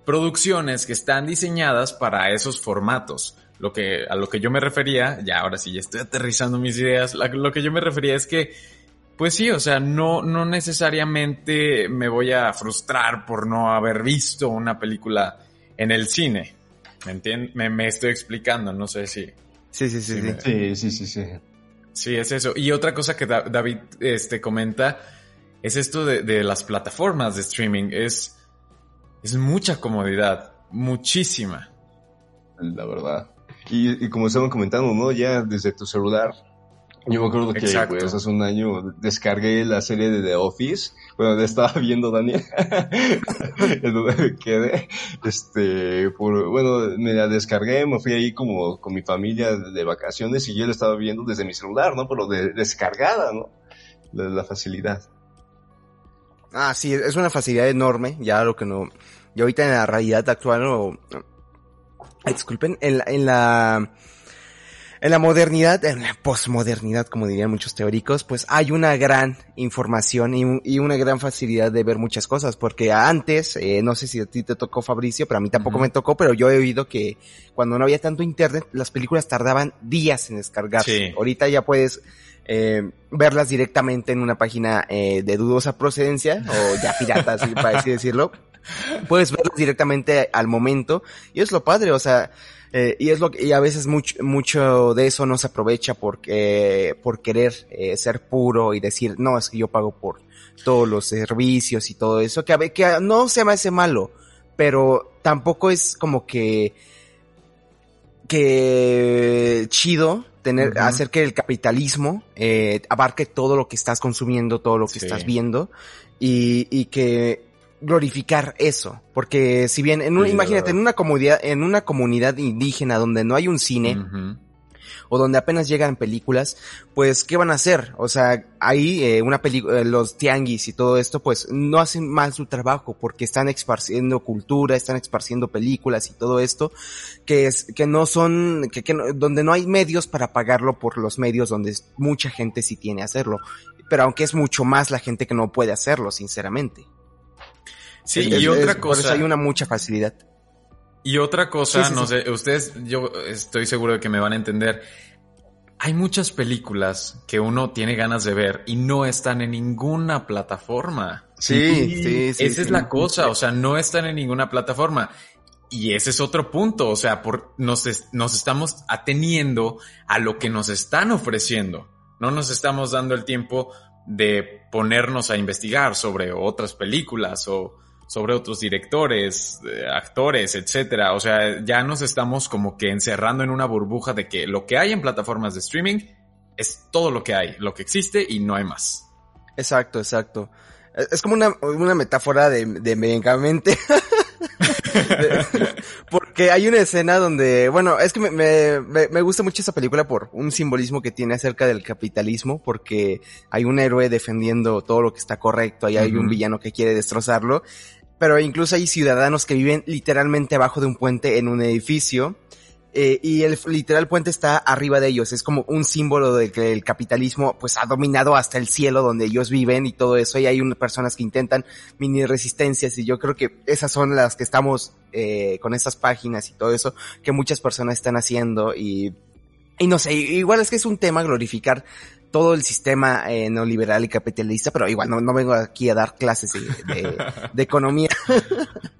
producciones que están diseñadas para esos formatos. Lo que, a lo que yo me refería, ya ahora sí, ya estoy aterrizando mis ideas, lo que yo me refería es que, pues sí, o sea, no, no necesariamente me voy a frustrar por no haber visto una película en el cine. ¿Me entiendes? Me, estoy explicando, no sé si. Sí, sí, sí. Sí, sí, sí, sí. Sí, es eso. Y otra cosa que David este, comenta es esto de, las plataformas de streaming. Es, es mucha comodidad, muchísima. La verdad. Y, como estaban comentando, ¿no? Ya desde tu celular. Yo me acuerdo que pues, hace un año descargué la serie de The Office. Bueno, estaba viendo Daniel. en donde me quedé. Este, por, bueno, me la descargué, me fui ahí como con mi familia de vacaciones y yo la estaba viendo desde mi celular, ¿no? Pero de, descargada, ¿no? la facilidad. Ah, sí, es una facilidad enorme, ya lo que no... Y ahorita en la realidad actual, o, disculpen, en la, en la, en la modernidad, en la posmodernidad, como dirían muchos teóricos, pues hay una gran información y, una gran facilidad de ver muchas cosas, porque antes, eh, no sé si a ti te tocó Fabricio, pero a mí tampoco me tocó, pero yo he oído que cuando no había tanto internet, las películas tardaban días en descargarse. Ahorita ya puedes eh, verlas directamente en una página eh, de dudosa procedencia o ya pirata, así, para así decirlo. Puedes verlas directamente al momento y es lo padre, o sea, eh, y es lo que, y a veces mucho, mucho de eso no se aprovecha porque, por querer eh, ser puro y decir, no, es que yo pago por todos los servicios y todo eso, que, a, que no se me hace malo, pero tampoco es como que, que chido tener, hacer que el capitalismo eh, abarque todo lo que estás consumiendo, todo lo que estás viendo y, y que glorificar eso, porque si bien en imagínate en una comunidad en una comunidad indígena donde no hay un cine, o donde apenas llegan películas, pues ¿qué van a hacer? O sea, ahí eh, una película, eh, los tianguis y todo esto, pues no hacen mal su trabajo porque están esparciendo cultura, están esparciendo películas y todo esto, que es que no son, que, que donde no hay medios para pagarlo por los medios donde mucha gente sí tiene hacerlo, pero aunque es mucho más la gente que no puede hacerlo, sinceramente. Sí, y otra cosa. Por eso hay una mucha facilidad. Y otra cosa, no sé, ustedes, yo estoy seguro de que me van a entender. Hay muchas películas que uno tiene ganas de ver y no están en ninguna plataforma. Sí, sí, sí. Esa es la cosa, o sea, no están en ninguna plataforma. Y ese es otro punto, o sea, por, nos, nos estamos ateniendo a lo que nos están ofreciendo. No nos estamos dando el tiempo de ponernos a investigar sobre otras películas o, sobre otros directores, eh, actores, etcétera. O sea, ya nos estamos como que encerrando en una burbuja de que lo que hay en plataformas de streaming es todo lo que hay, lo que existe y no hay más. Exacto, exacto. Es como una, una metáfora de, de Megamente. Porque hay una escena donde, bueno, es que me, me, me, gusta mucho esa película por un simbolismo que tiene acerca del capitalismo, porque hay un héroe defendiendo todo lo que está correcto, y hay un villano que quiere destrozarlo, pero incluso hay ciudadanos que viven literalmente abajo de un puente en un edificio. Eh, y el literal puente está arriba de ellos. Es como un símbolo de que el capitalismo pues ha dominado hasta el cielo donde ellos viven y todo eso. Y hay unas personas que intentan mini resistencias y yo creo que esas son las que estamos eh, con estas páginas y todo eso que muchas personas están haciendo y y no sé, igual es que es un tema glorificar todo el sistema eh, neoliberal y capitalista, pero igual no, no vengo aquí a dar clases de, economía.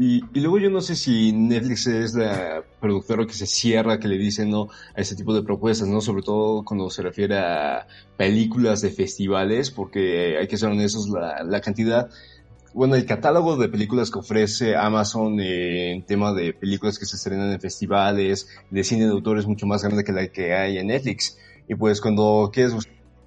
Y, y, luego yo no sé si Netflix es la productora que se cierra, que le dice no a ese tipo de propuestas, ¿no? Sobre todo cuando se refiere a películas de festivales, porque hay que ser honestos, la, la cantidad, bueno, el catálogo de películas que ofrece Amazon en tema de películas que se estrenan en festivales, de cine de autor es mucho más grande que la que hay en Netflix. Y pues cuando quieres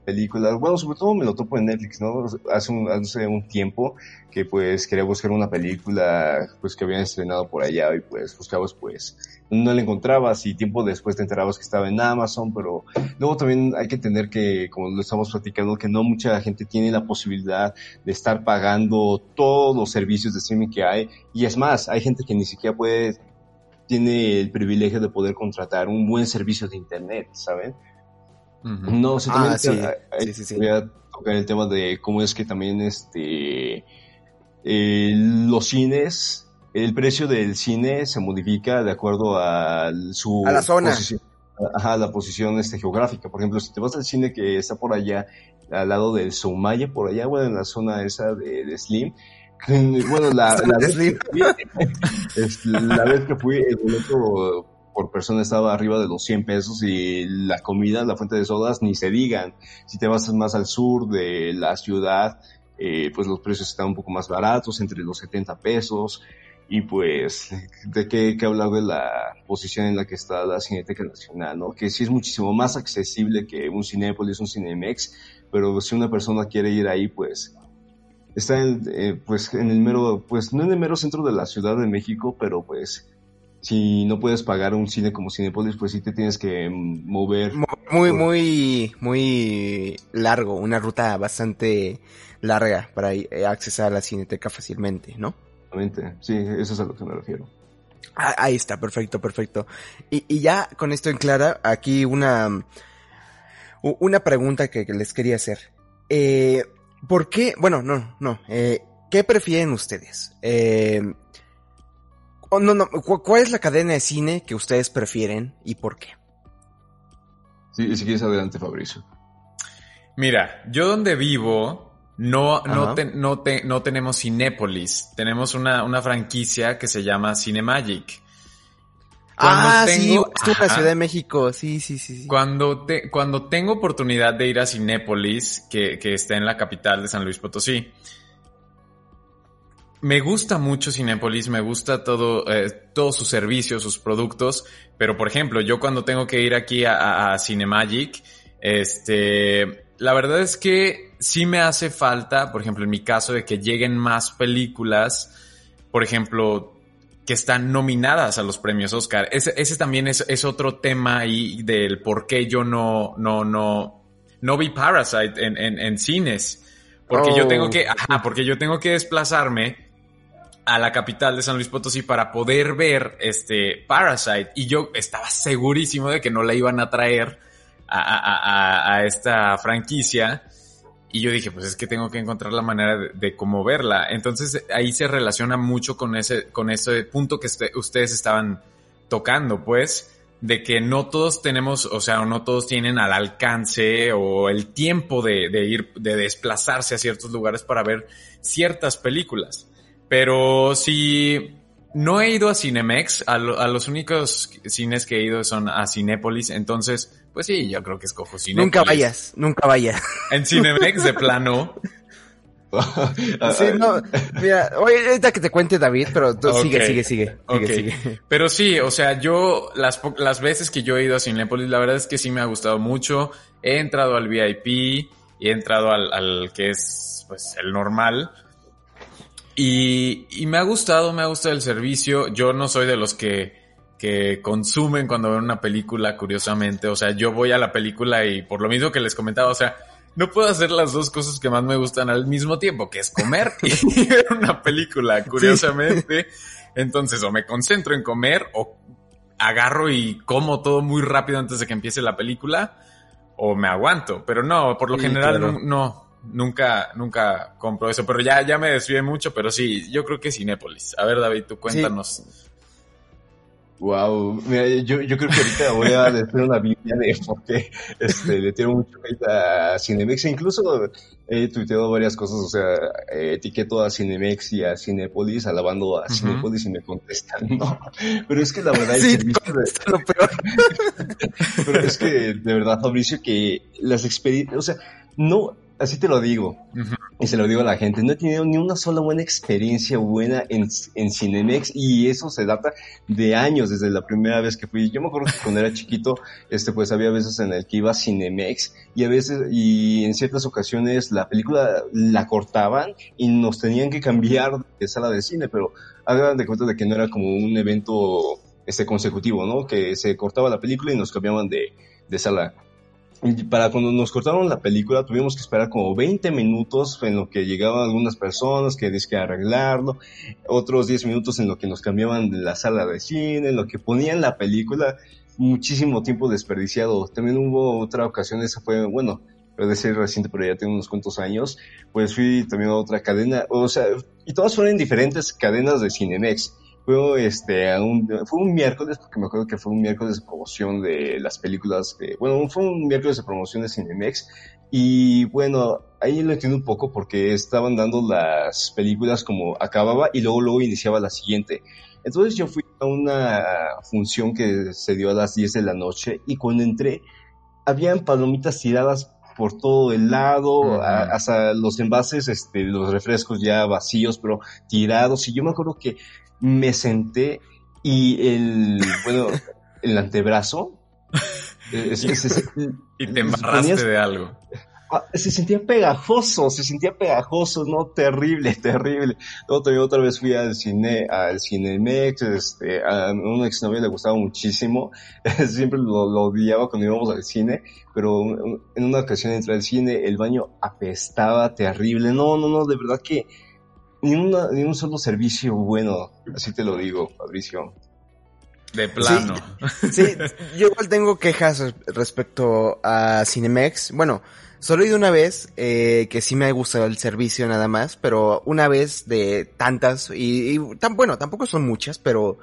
películas, bueno, sobre todo me lo topo en Netflix, ¿no? Hace un, hace un tiempo que pues quería buscar una película pues que habían estrenado por allá y pues buscabas pues no la encontrabas y tiempo después te enterabas que estaba en Amazon, pero luego también hay que entender que, como lo estamos platicando, que no mucha gente tiene la posibilidad de estar pagando todos los servicios de streaming que hay y es más, hay gente que ni siquiera puede, tiene el privilegio de poder contratar un buen servicio de internet, ¿saben? No, sí, también sí, sí, sí, voy a tocar el tema de cómo es que también este eh, los cines, el precio del cine se modifica de acuerdo a su a la zona. Posición, ajá, la posición este, geográfica. Por ejemplo, si te vas al cine que está por allá, al lado del Soumaya, por allá, bueno, en la zona esa de, de Slim, bueno, la, la, vez que fui, es, la vez que fui, el boleto por persona estaba arriba de los 100 pesos y la comida, la fuente de sodas, ni se digan. Si te vas más al sur de la ciudad, eh, pues los precios están un poco más baratos, entre los 70 pesos. Y pues, de qué, qué hablar de la posición en la que está la Cineteca Nacional, ¿no? Que sí es muchísimo más accesible que un Cinépolis, un Cinemex, pero si una persona quiere ir ahí, pues, está en, eh, pues, en el mero, pues, no en el mero centro de la Ciudad de México, pero pues, si no puedes pagar un cine como Cinepolis, pues sí te tienes que mover. Muy, muy, muy largo, una ruta bastante larga para accesar a la cineteca fácilmente, ¿no? Exactamente, sí, eso es a lo que me refiero. Ah, ahí está, perfecto, perfecto. Y, y, ya con esto en clara, aquí una, una pregunta que, que les quería hacer. Eh, ¿Por qué? Bueno, no, no. Eh, ¿Qué prefieren ustedes? Eh, oh, no, no, ¿cuál es la cadena de cine que ustedes prefieren y por qué? Sí, si quieres adelante, Fabricio. Mira, yo donde vivo, no, no, te, no, te, no tenemos Cinépolis. Tenemos una, una franquicia que se llama Cinemagic. Cuando ah, tengo, sí, estuvo en la Ciudad de México, sí, sí, sí. sí. Cuando, te, cuando tengo oportunidad de ir a Cinépolis, que, que está en la capital de San Luis Potosí, me gusta mucho Cinépolis, me gusta todo, eh, todos sus servicios, sus productos, pero por ejemplo, yo cuando tengo que ir aquí a, a, a Cinemagic, este, la verdad es que sí me hace falta, por ejemplo, en mi caso, de que lleguen más películas, por ejemplo, que están nominadas a los premios Oscar. Ese, ese también es, es, otro tema ahí del por qué yo no, no, no, no vi Parasite en, en, en cines. Porque oh. yo tengo que, ajá, porque yo tengo que desplazarme a la capital de San Luis Potosí para poder ver este Parasite. Y yo estaba segurísimo de que no la iban a traer a, esta franquicia. Y yo dije, pues es que tengo que encontrar la manera de, cómo verla. Entonces ahí se relaciona mucho con ese, con ese punto que ustedes estaban tocando, pues, de que no todos tenemos, o sea, no todos tienen al alcance o el tiempo de ir, de desplazarse a ciertos lugares para ver ciertas películas. Pero si no he ido a Cinemex, a, lo, a los únicos cines que he ido son a Cinépolis, entonces pues sí, yo creo que escojo Cinepolis. Nunca vayas, nunca vayas. En Cinemex de plano. sí, no, mira, oye, ahorita que te cuente David, pero tú okay. sigue, sigue, sigue, okay. sigue, sigue. Pero sí, o sea, yo, las, las veces que yo he ido a Cinepolis, la verdad es que sí me ha gustado mucho. He entrado al VIP y he entrado al, al que es, pues, el normal. Y, y me ha gustado, me ha gustado el servicio. Yo no soy de los que, que consumen cuando ven una película, curiosamente. O sea, yo voy a la película y por lo mismo que les comentaba, o sea, no puedo hacer las dos cosas que más me gustan al mismo tiempo, que es comer y ver una película, curiosamente. Sí. Entonces, o me concentro en comer o agarro y como todo muy rápido antes de que empiece la película, o me aguanto. Pero no, por lo sí, general claro. no, no, nunca, nunca compro eso. Pero ya, ya me desvié mucho, pero sí, yo creo que Cinépolis. A ver, David, tú cuéntanos. Sí. Wow, mira, yo, yo creo que ahorita voy a decir una biblia de por qué este, le tengo mucho hate a Cinemex. E incluso he tuiteado varias cosas, o sea, etiqueto a Cinemex y a Cinepolis, alabando a Cinepolis y me contestan, no. Pero es que la verdad sí, es lo peor. Pero es que, de verdad, Fabricio, que las experiencias, o sea, no, así te lo digo, y se lo digo a la gente, no he tenido ni una sola buena experiencia buena en, en Cinemex y eso se data de años, desde la primera vez que fui. Yo me acuerdo que cuando era chiquito, este, pues había veces en el que iba a Cinemex y a veces, y en ciertas ocasiones la película la cortaban y nos tenían que cambiar de sala de cine, pero hagan de cuenta de que no era como un evento este consecutivo, ¿no? Que se cortaba la película y nos cambiaban de, de sala. Para cuando nos cortaron la película tuvimos que esperar como 20 minutos en lo que llegaban algunas personas que que arreglarlo, otros 10 minutos en lo que nos cambiaban de la sala de cine, en lo que ponían la película, muchísimo tiempo desperdiciado. También hubo otra ocasión, esa fue, bueno, puede ser reciente, pero ya tengo unos cuantos años, pues fui también a otra cadena, o sea, y todas fueron diferentes cadenas de Cinemex fue este un, fue un miércoles porque me acuerdo que fue un miércoles de promoción de las películas que bueno fue un miércoles de promoción de Cinemex y bueno ahí lo entiendo un poco porque estaban dando las películas como acababa y luego luego iniciaba la siguiente entonces yo fui a una función que se dio a las 10 de la noche y cuando entré habían palomitas tiradas por todo el lado, hasta los envases, este, los refrescos ya vacíos, pero tirados. Y yo me acuerdo que me senté y el, bueno, el antebrazo. y te embarraste de algo. Ah, se sentía pegajoso, se sentía pegajoso, no, terrible, terrible. También otra vez fui al cine, al Cinemex, este, a una exnovia le gustaba muchísimo, siempre lo, lo odiaba cuando íbamos al cine, pero en una ocasión entré al cine, el baño apestaba terrible, no, no, no, de verdad que ni, una, ni un solo servicio bueno, así te lo digo, Fabricio. De plano. Sí, yo igual tengo quejas respecto a Cinemex. Bueno, solo he ido una vez, eh, que sí me ha gustado el servicio nada más, pero una vez de tantas, y, tan, bueno, tampoco son muchas, pero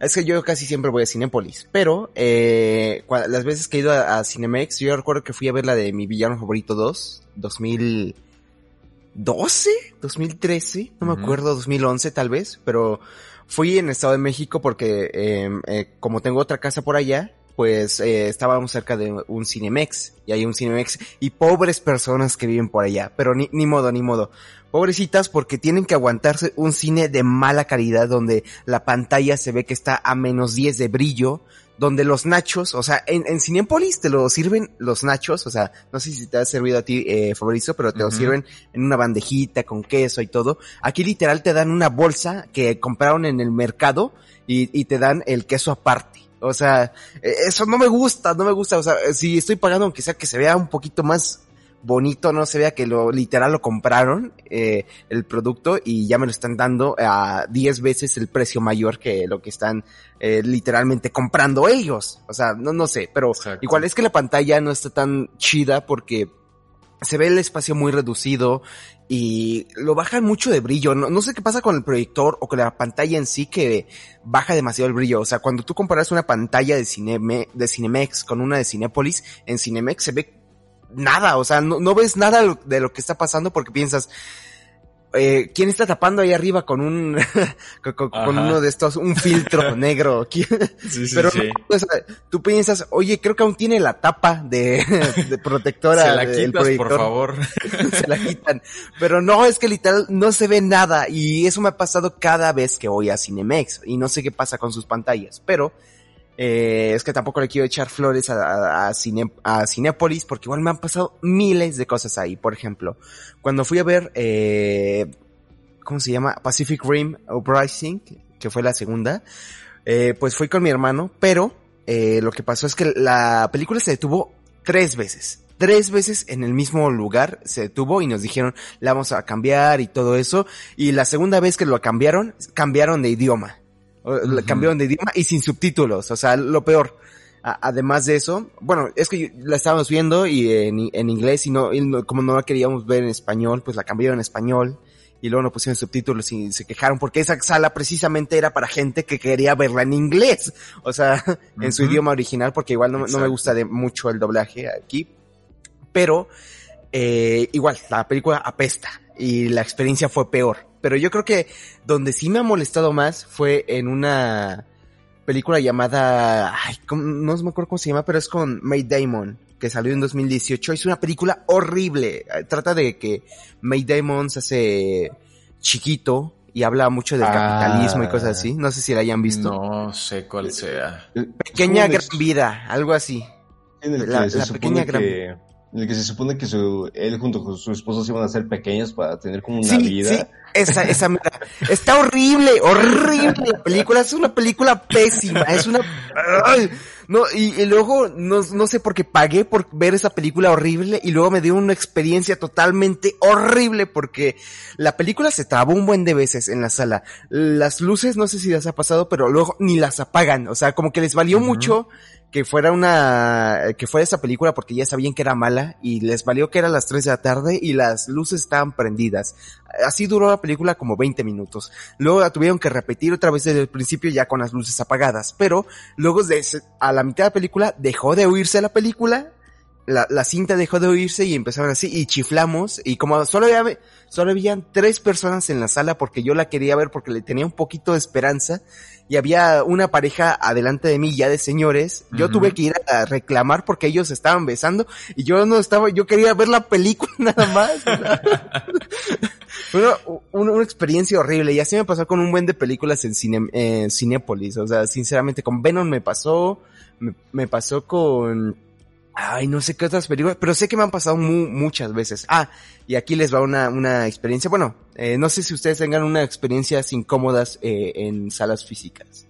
es que yo casi siempre voy a Cinepolis. Pero, eh, las veces que he ido a, a, Cinemex, yo recuerdo que fui a ver la de mi villano favorito 2, 2000, 2012, 2013, no me acuerdo, 2011 tal vez, pero fui en Estado de México porque em, eh, como tengo otra casa por allá, pues eh, estábamos cerca de un Cinemex y hay un Cinemex y pobres personas que viven por allá, pero ni, ni modo, ni modo. Pobrecitas porque tienen que aguantarse un cine de mala calidad donde la pantalla se ve que está a menos 10 de brillo, donde los nachos, o sea, en, en Cinepolis te lo sirven los nachos, o sea, no sé si te ha servido a ti, eh, Fabrizio, pero te lo sirven en una bandejita con queso y todo. Aquí literal te dan una bolsa que compraron en el mercado y, y te dan el queso aparte. O sea, e, eso no me gusta, no me gusta. O sea, si estoy pagando aunque sea que se vea un poquito más bonito, no se vea que lo literal lo compraron eh, el producto y ya me lo están dando a 10 veces el precio mayor que lo que están eh, literalmente comprando ellos. O sea, no, no sé, pero igual es que la pantalla no está tan chida porque se ve el espacio muy reducido y lo bajan mucho de brillo. No, no, sé qué pasa con el proyector o con la pantalla en sí que baja demasiado el brillo. O sea, cuando tú comparas una pantalla de, Cineme, de Cinemex con una de Cinepolis, en Cinemex se ve nada, o sea, no, no ves nada de lo que está pasando porque piensas, eh, ¿quién está tapando ahí arriba con un, con, uno de estos, un filtro negro? sí, sí, Pero sí. tú piensas, oye, creo que aún tiene la tapa de, de protectora. se la quitas, por favor. se la quitan. Pero no, es que literal no se ve nada y eso me ha pasado cada vez que voy a Cinemex y no sé qué pasa con sus pantallas, pero eh, es que tampoco le quiero echar flores a, a, Cine, a Cinepolis porque igual me han pasado miles de cosas ahí. Por ejemplo, cuando fui a ver, eh, ¿cómo se llama? Pacific Rim Uprising, que fue la segunda, eh, pues fui con mi hermano, pero eh, lo que pasó es que la película se detuvo tres veces. Tres veces en el mismo lugar se detuvo y nos dijeron, la vamos a cambiar y todo eso. Y la segunda vez que lo cambiaron, cambiaron de idioma. Uh Cambiaron de idioma y sin subtítulos, o sea, lo peor. además de eso, bueno, es que la estábamos viendo y en, en inglés y no, y no, como no la queríamos ver en español, pues la cambiaron en español y luego no pusieron subtítulos y se quejaron porque esa sala precisamente era para gente que quería verla en inglés, o sea, en su idioma original, porque igual no, no me gusta de mucho el doblaje aquí, pero eh, igual, la película apesta y la experiencia fue peor. Pero yo creo que donde sí me ha molestado más fue en una película llamada, ay, no me acuerdo cómo se llama, pero es con May Damon, que salió en 2018. Es una película horrible. Trata de que May Damon se hace chiquito y habla mucho del capitalismo y cosas así. No sé si la hayan visto. No sé cuál sea. Pequeña gran vida, algo así. la, pequeña gran vida en el que se supone que su, él junto con su esposo se iban a hacer pequeños para tener como una vida. Sí, esa, esa, está horrible, horrible la película, es una película pésima, es una, no, y, luego, no, no sé por qué pagué por ver esa película horrible y luego me dio una experiencia totalmente horrible porque la película se trabó un buen de veces en la sala. Las luces, no sé si las ha pasado, pero luego ni las apagan, o sea, como que les valió mucho que fuera una, que fuera esa película porque ya sabían que era mala y les valió que era las 3 de la tarde y las luces estaban prendidas. Así duró la película como 20 minutos. Luego la tuvieron que repetir otra vez desde el principio ya con las luces apagadas, pero luego de, a la mitad de la película dejó de oírse la película la, la, cinta dejó de oírse y empezaron así y chiflamos y como solo había, solo habían tres personas en la sala porque yo la quería ver porque le tenía un poquito de esperanza y había una pareja adelante de mí ya de señores, yo tuve que ir a reclamar porque ellos estaban besando y yo no estaba, yo quería ver la película nada más. Una, una, experiencia horrible y así me pasó con un buen de películas en cine, eh, Cinépolis, o sea, sinceramente con Venom me pasó, me, me pasó con Ay, no sé qué otras películas, pero sé que me han pasado muchas veces. Ah, y aquí les va una, una experiencia. Bueno, eh, no sé si ustedes tengan una experiencias incómodas eh, en salas físicas.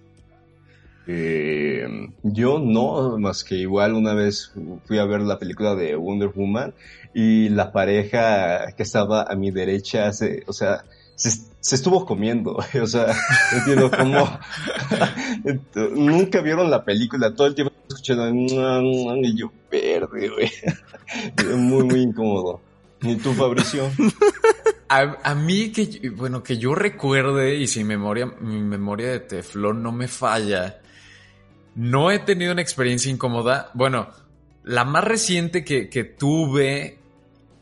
Eh, yo no, más que igual una vez fui a ver la película de Wonder Woman y la pareja que estaba a mi derecha, se, o sea, se, estuvo comiendo, o sea, entiendo cómo nunca vieron la película, todo el tiempo escuchando y yo verde, güey. Muy, muy incómodo. ¿Y tú, Fabricio? A, mí que, bueno, que yo recuerde y si memoria, mi memoria de teflón no me falla, no he tenido una experiencia incómoda. Bueno, la más reciente que, que tuve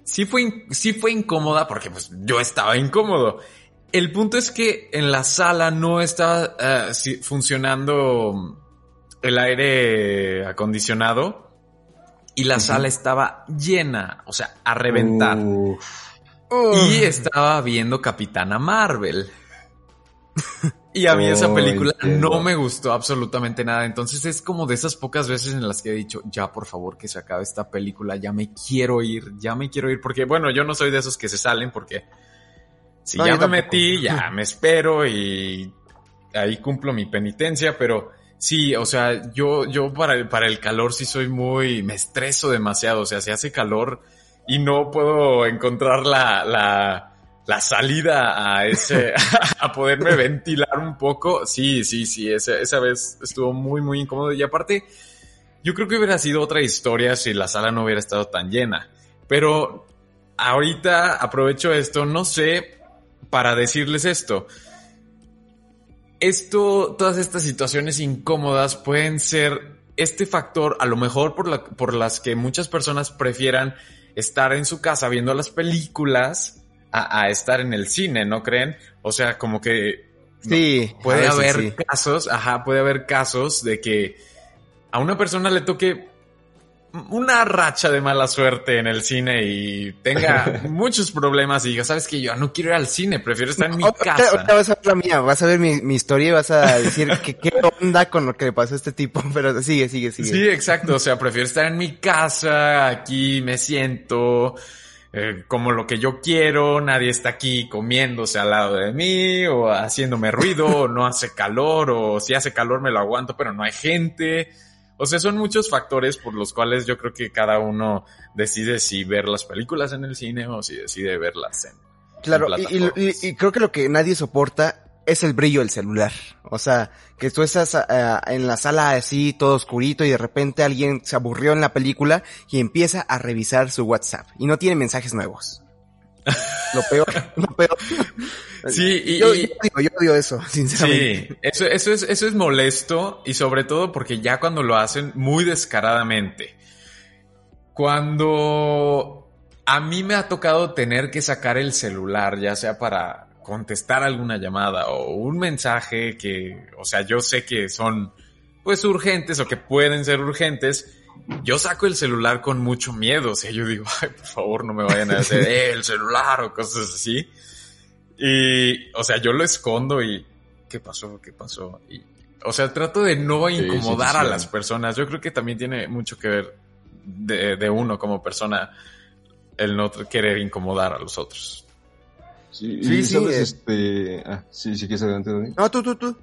sí fue, sí fue incómoda porque pues yo estaba incómodo. El punto es que en la sala no estaba eh, funcionando el aire acondicionado y la sala estaba llena, o sea, a reventar. Y estaba viendo Capitana Marvel. y a mí esa película no me gustó absolutamente nada. Entonces es como de esas pocas veces en las que he dicho, ya por favor que se acabe esta película, ya me quiero ir, ya me quiero ir. Porque bueno, yo no soy de esos que se salen porque si ya me metí, ya me espero y ahí cumplo mi penitencia, pero sí, o sea, yo, yo para el, para el calor sí soy muy, me estreso demasiado, o sea, si hace calor y no puedo encontrar la, la, la salida a ese, a poderme ventilar un poco. Sí, sí, sí, esa, esa vez estuvo muy, muy incómodo. Y aparte, yo creo que hubiera sido otra historia si la sala no hubiera estado tan llena. Pero ahorita aprovecho esto, no sé, para decirles esto. Esto, todas estas situaciones incómodas pueden ser este factor, a lo mejor por, la, por las que muchas personas prefieran estar en su casa viendo las películas a, estar en el cine, ¿no creen? O sea, como que sí, puede haber casos, ajá, puede haber casos de que a una persona le toque una racha de mala suerte en el cine y tenga muchos problemas y diga, sabes que yo no quiero ir al cine, prefiero estar en mi casa. vas a ver la mía, vas a ver mi, historia y vas a decir que qué onda con lo que le pasó a este tipo, pero sigue, sigue, sigue. Sí, exacto, o sea, prefiero estar en mi casa, aquí me siento, eh, como lo que yo quiero, nadie está aquí comiéndose al lado de mí o haciéndome ruido, o no hace calor, o si hace calor me lo aguanto, pero no hay gente. O sea, son muchos factores por los cuales yo creo que cada uno decide si ver las películas en el cine o si decide verlas en. Claro, y, creo que lo que nadie soporta es el brillo del celular. O sea, que tú estás eh, en la sala así, todo oscurito, y de repente alguien se aburrió en la película y empieza a revisar su WhatsApp y no tiene mensajes nuevos. Lo peor, lo peor. Sí, y, yo, yo, digo, yo odio eso, sinceramente. Sí, eso, eso, es, eso es molesto y sobre todo porque ya cuando lo hacen muy descaradamente. Cuando a mí me ha tocado tener que sacar el celular, ya sea para contestar alguna llamada o un mensaje que, o sea, yo sé que son pues urgentes o que pueden ser urgentes, yo saco el celular con mucho miedo. O sea, yo digo, ay, por favor, no me vayan a hacer eh, el celular o cosas así. Y, o sea, yo lo escondo y, ¿qué pasó? ¿Qué pasó? Y, o sea, trato de no incomodar sí, sí, sí, a las personas. Yo creo que también tiene mucho que ver de, de, uno como persona el no querer incomodar a los otros. Sí, sí, ¿sabes? Este... Ah, sí, sí, quieres adelante, Dani. No, tú, tú, tú.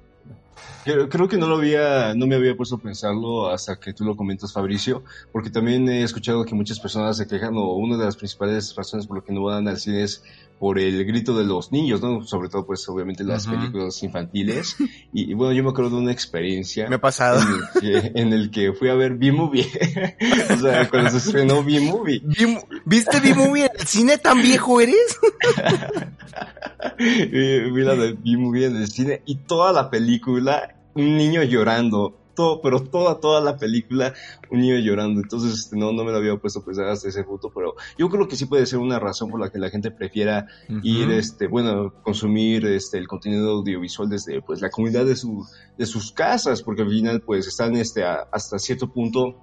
Creo, creo, que no lo había, no me había puesto a pensarlo hasta que tú lo comentas, Fabricio, porque también he escuchado que muchas personas se quejan o una de las principales razones por lo que no van al cine es por el grito de los niños, ¿no? Sobre todo, pues, obviamente las uh -huh. películas infantiles. Y, y, bueno, yo me acuerdo de una experiencia. Me ha pasado. En el que, en el que fui a ver B-Movie. o sea, cuando se estrenó B-Movie. ¿Viste B-Movie en el cine? ¿Tan viejo eres? Vi la de B-Movie en el cine y toda la película, un niño llorando todo, pero toda, toda la película, un niño llorando. Entonces, este, no, no me lo había puesto a pensar hasta ese punto, pero yo creo que sí puede ser una razón por la que la gente prefiera uh -huh. ir, este, bueno, consumir, este, el contenido audiovisual desde, pues, la comunidad de su, de sus casas, porque al final, pues, están, este, a, hasta cierto punto,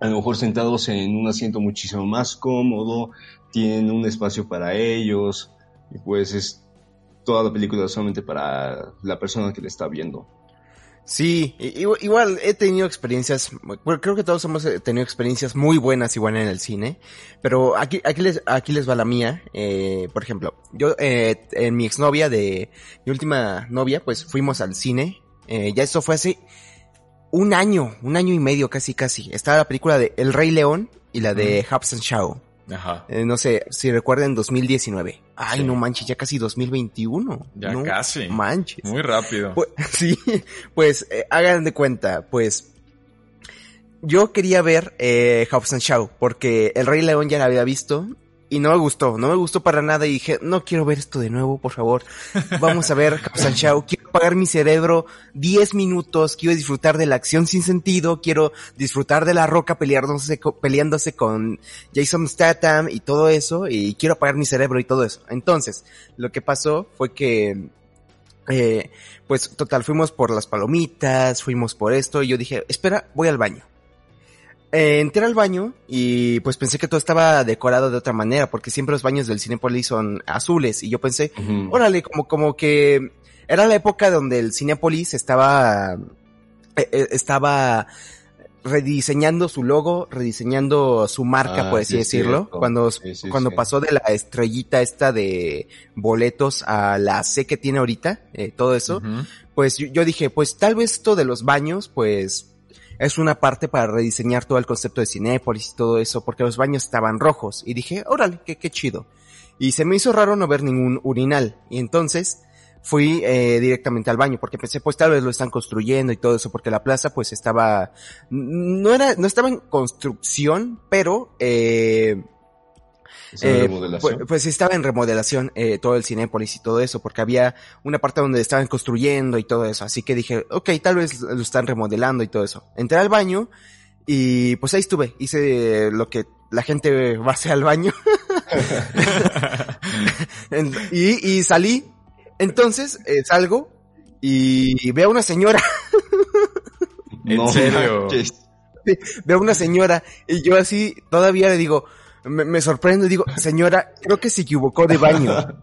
a lo mejor sentados en un asiento muchísimo más cómodo, tienen un espacio para ellos, y pues es toda la película solamente para la persona que le está viendo. Sí, igual he tenido experiencias, creo que todos hemos eh, tenido experiencias muy buenas igual en el cine, pero aquí, aquí les, aquí les va la mía, eh, por ejemplo, yo, eh, en mi exnovia de, mi última novia, pues fuimos al cine, eh, ya esto fue hace un año, un año y medio casi casi, estaba la película de El Rey León y la de mm. Hobbs and Shaw. Ajá. Eh, no sé, si recuerdan 2019. Ay, sí. no manches, ya casi 2021. Ya no casi. Manches. Muy rápido. Pues, sí, pues eh, hagan de cuenta, pues yo quería ver eh, Hobbs and Shaw porque El Rey León ya la había visto y no me gustó, no me gustó para nada y dije, no quiero ver esto de nuevo, por favor. Vamos a ver Hobbs and Shaw, apagar mi cerebro 10 minutos, quiero disfrutar de la acción sin sentido, quiero disfrutar de la roca peleándose, peleándose con Jason Statham y todo eso y quiero apagar mi cerebro y todo eso. Entonces, lo que pasó fue que eh, pues total, fuimos por las palomitas, fuimos por esto y yo dije, espera, voy al baño. Eh, entré al baño y pues pensé que todo estaba decorado de otra manera, porque siempre los baños del Cinepolis son azules, y yo pensé, uh -huh. órale, como, como que era la época donde el Cinepolis estaba, eh, estaba rediseñando su logo, rediseñando su marca, ah, por así sí, decirlo, cierto. cuando, sí, sí, cuando pasó de la estrellita esta de boletos a la C que tiene ahorita, eh, todo eso, uh -huh. pues yo, yo dije, pues tal vez esto de los baños, pues es una parte para rediseñar todo el concepto de Cinépolis y todo eso, porque los baños estaban rojos. Y dije, órale, qué, qué chido. Y se me hizo raro no ver ningún urinal. Y entonces fui eh, directamente al baño, porque pensé, pues tal vez lo están construyendo y todo eso, porque la plaza pues estaba, no era, no estaba en construcción, pero eh, eh, pues, pues, estaba en remodelación eh, todo el Cinépolis y todo eso, porque había una parte donde estaban construyendo y todo eso, así que dije, ok, tal vez lo están remodelando y todo eso. Entré al baño y pues ahí estuve, hice lo que la gente va a hacer al baño. y, y, salí, entonces eh, salgo y veo a una señora. ¿En no, serio? Veo a una señora y yo así todavía le digo, me, me, sorprendo y digo, señora, creo que se equivocó de baño.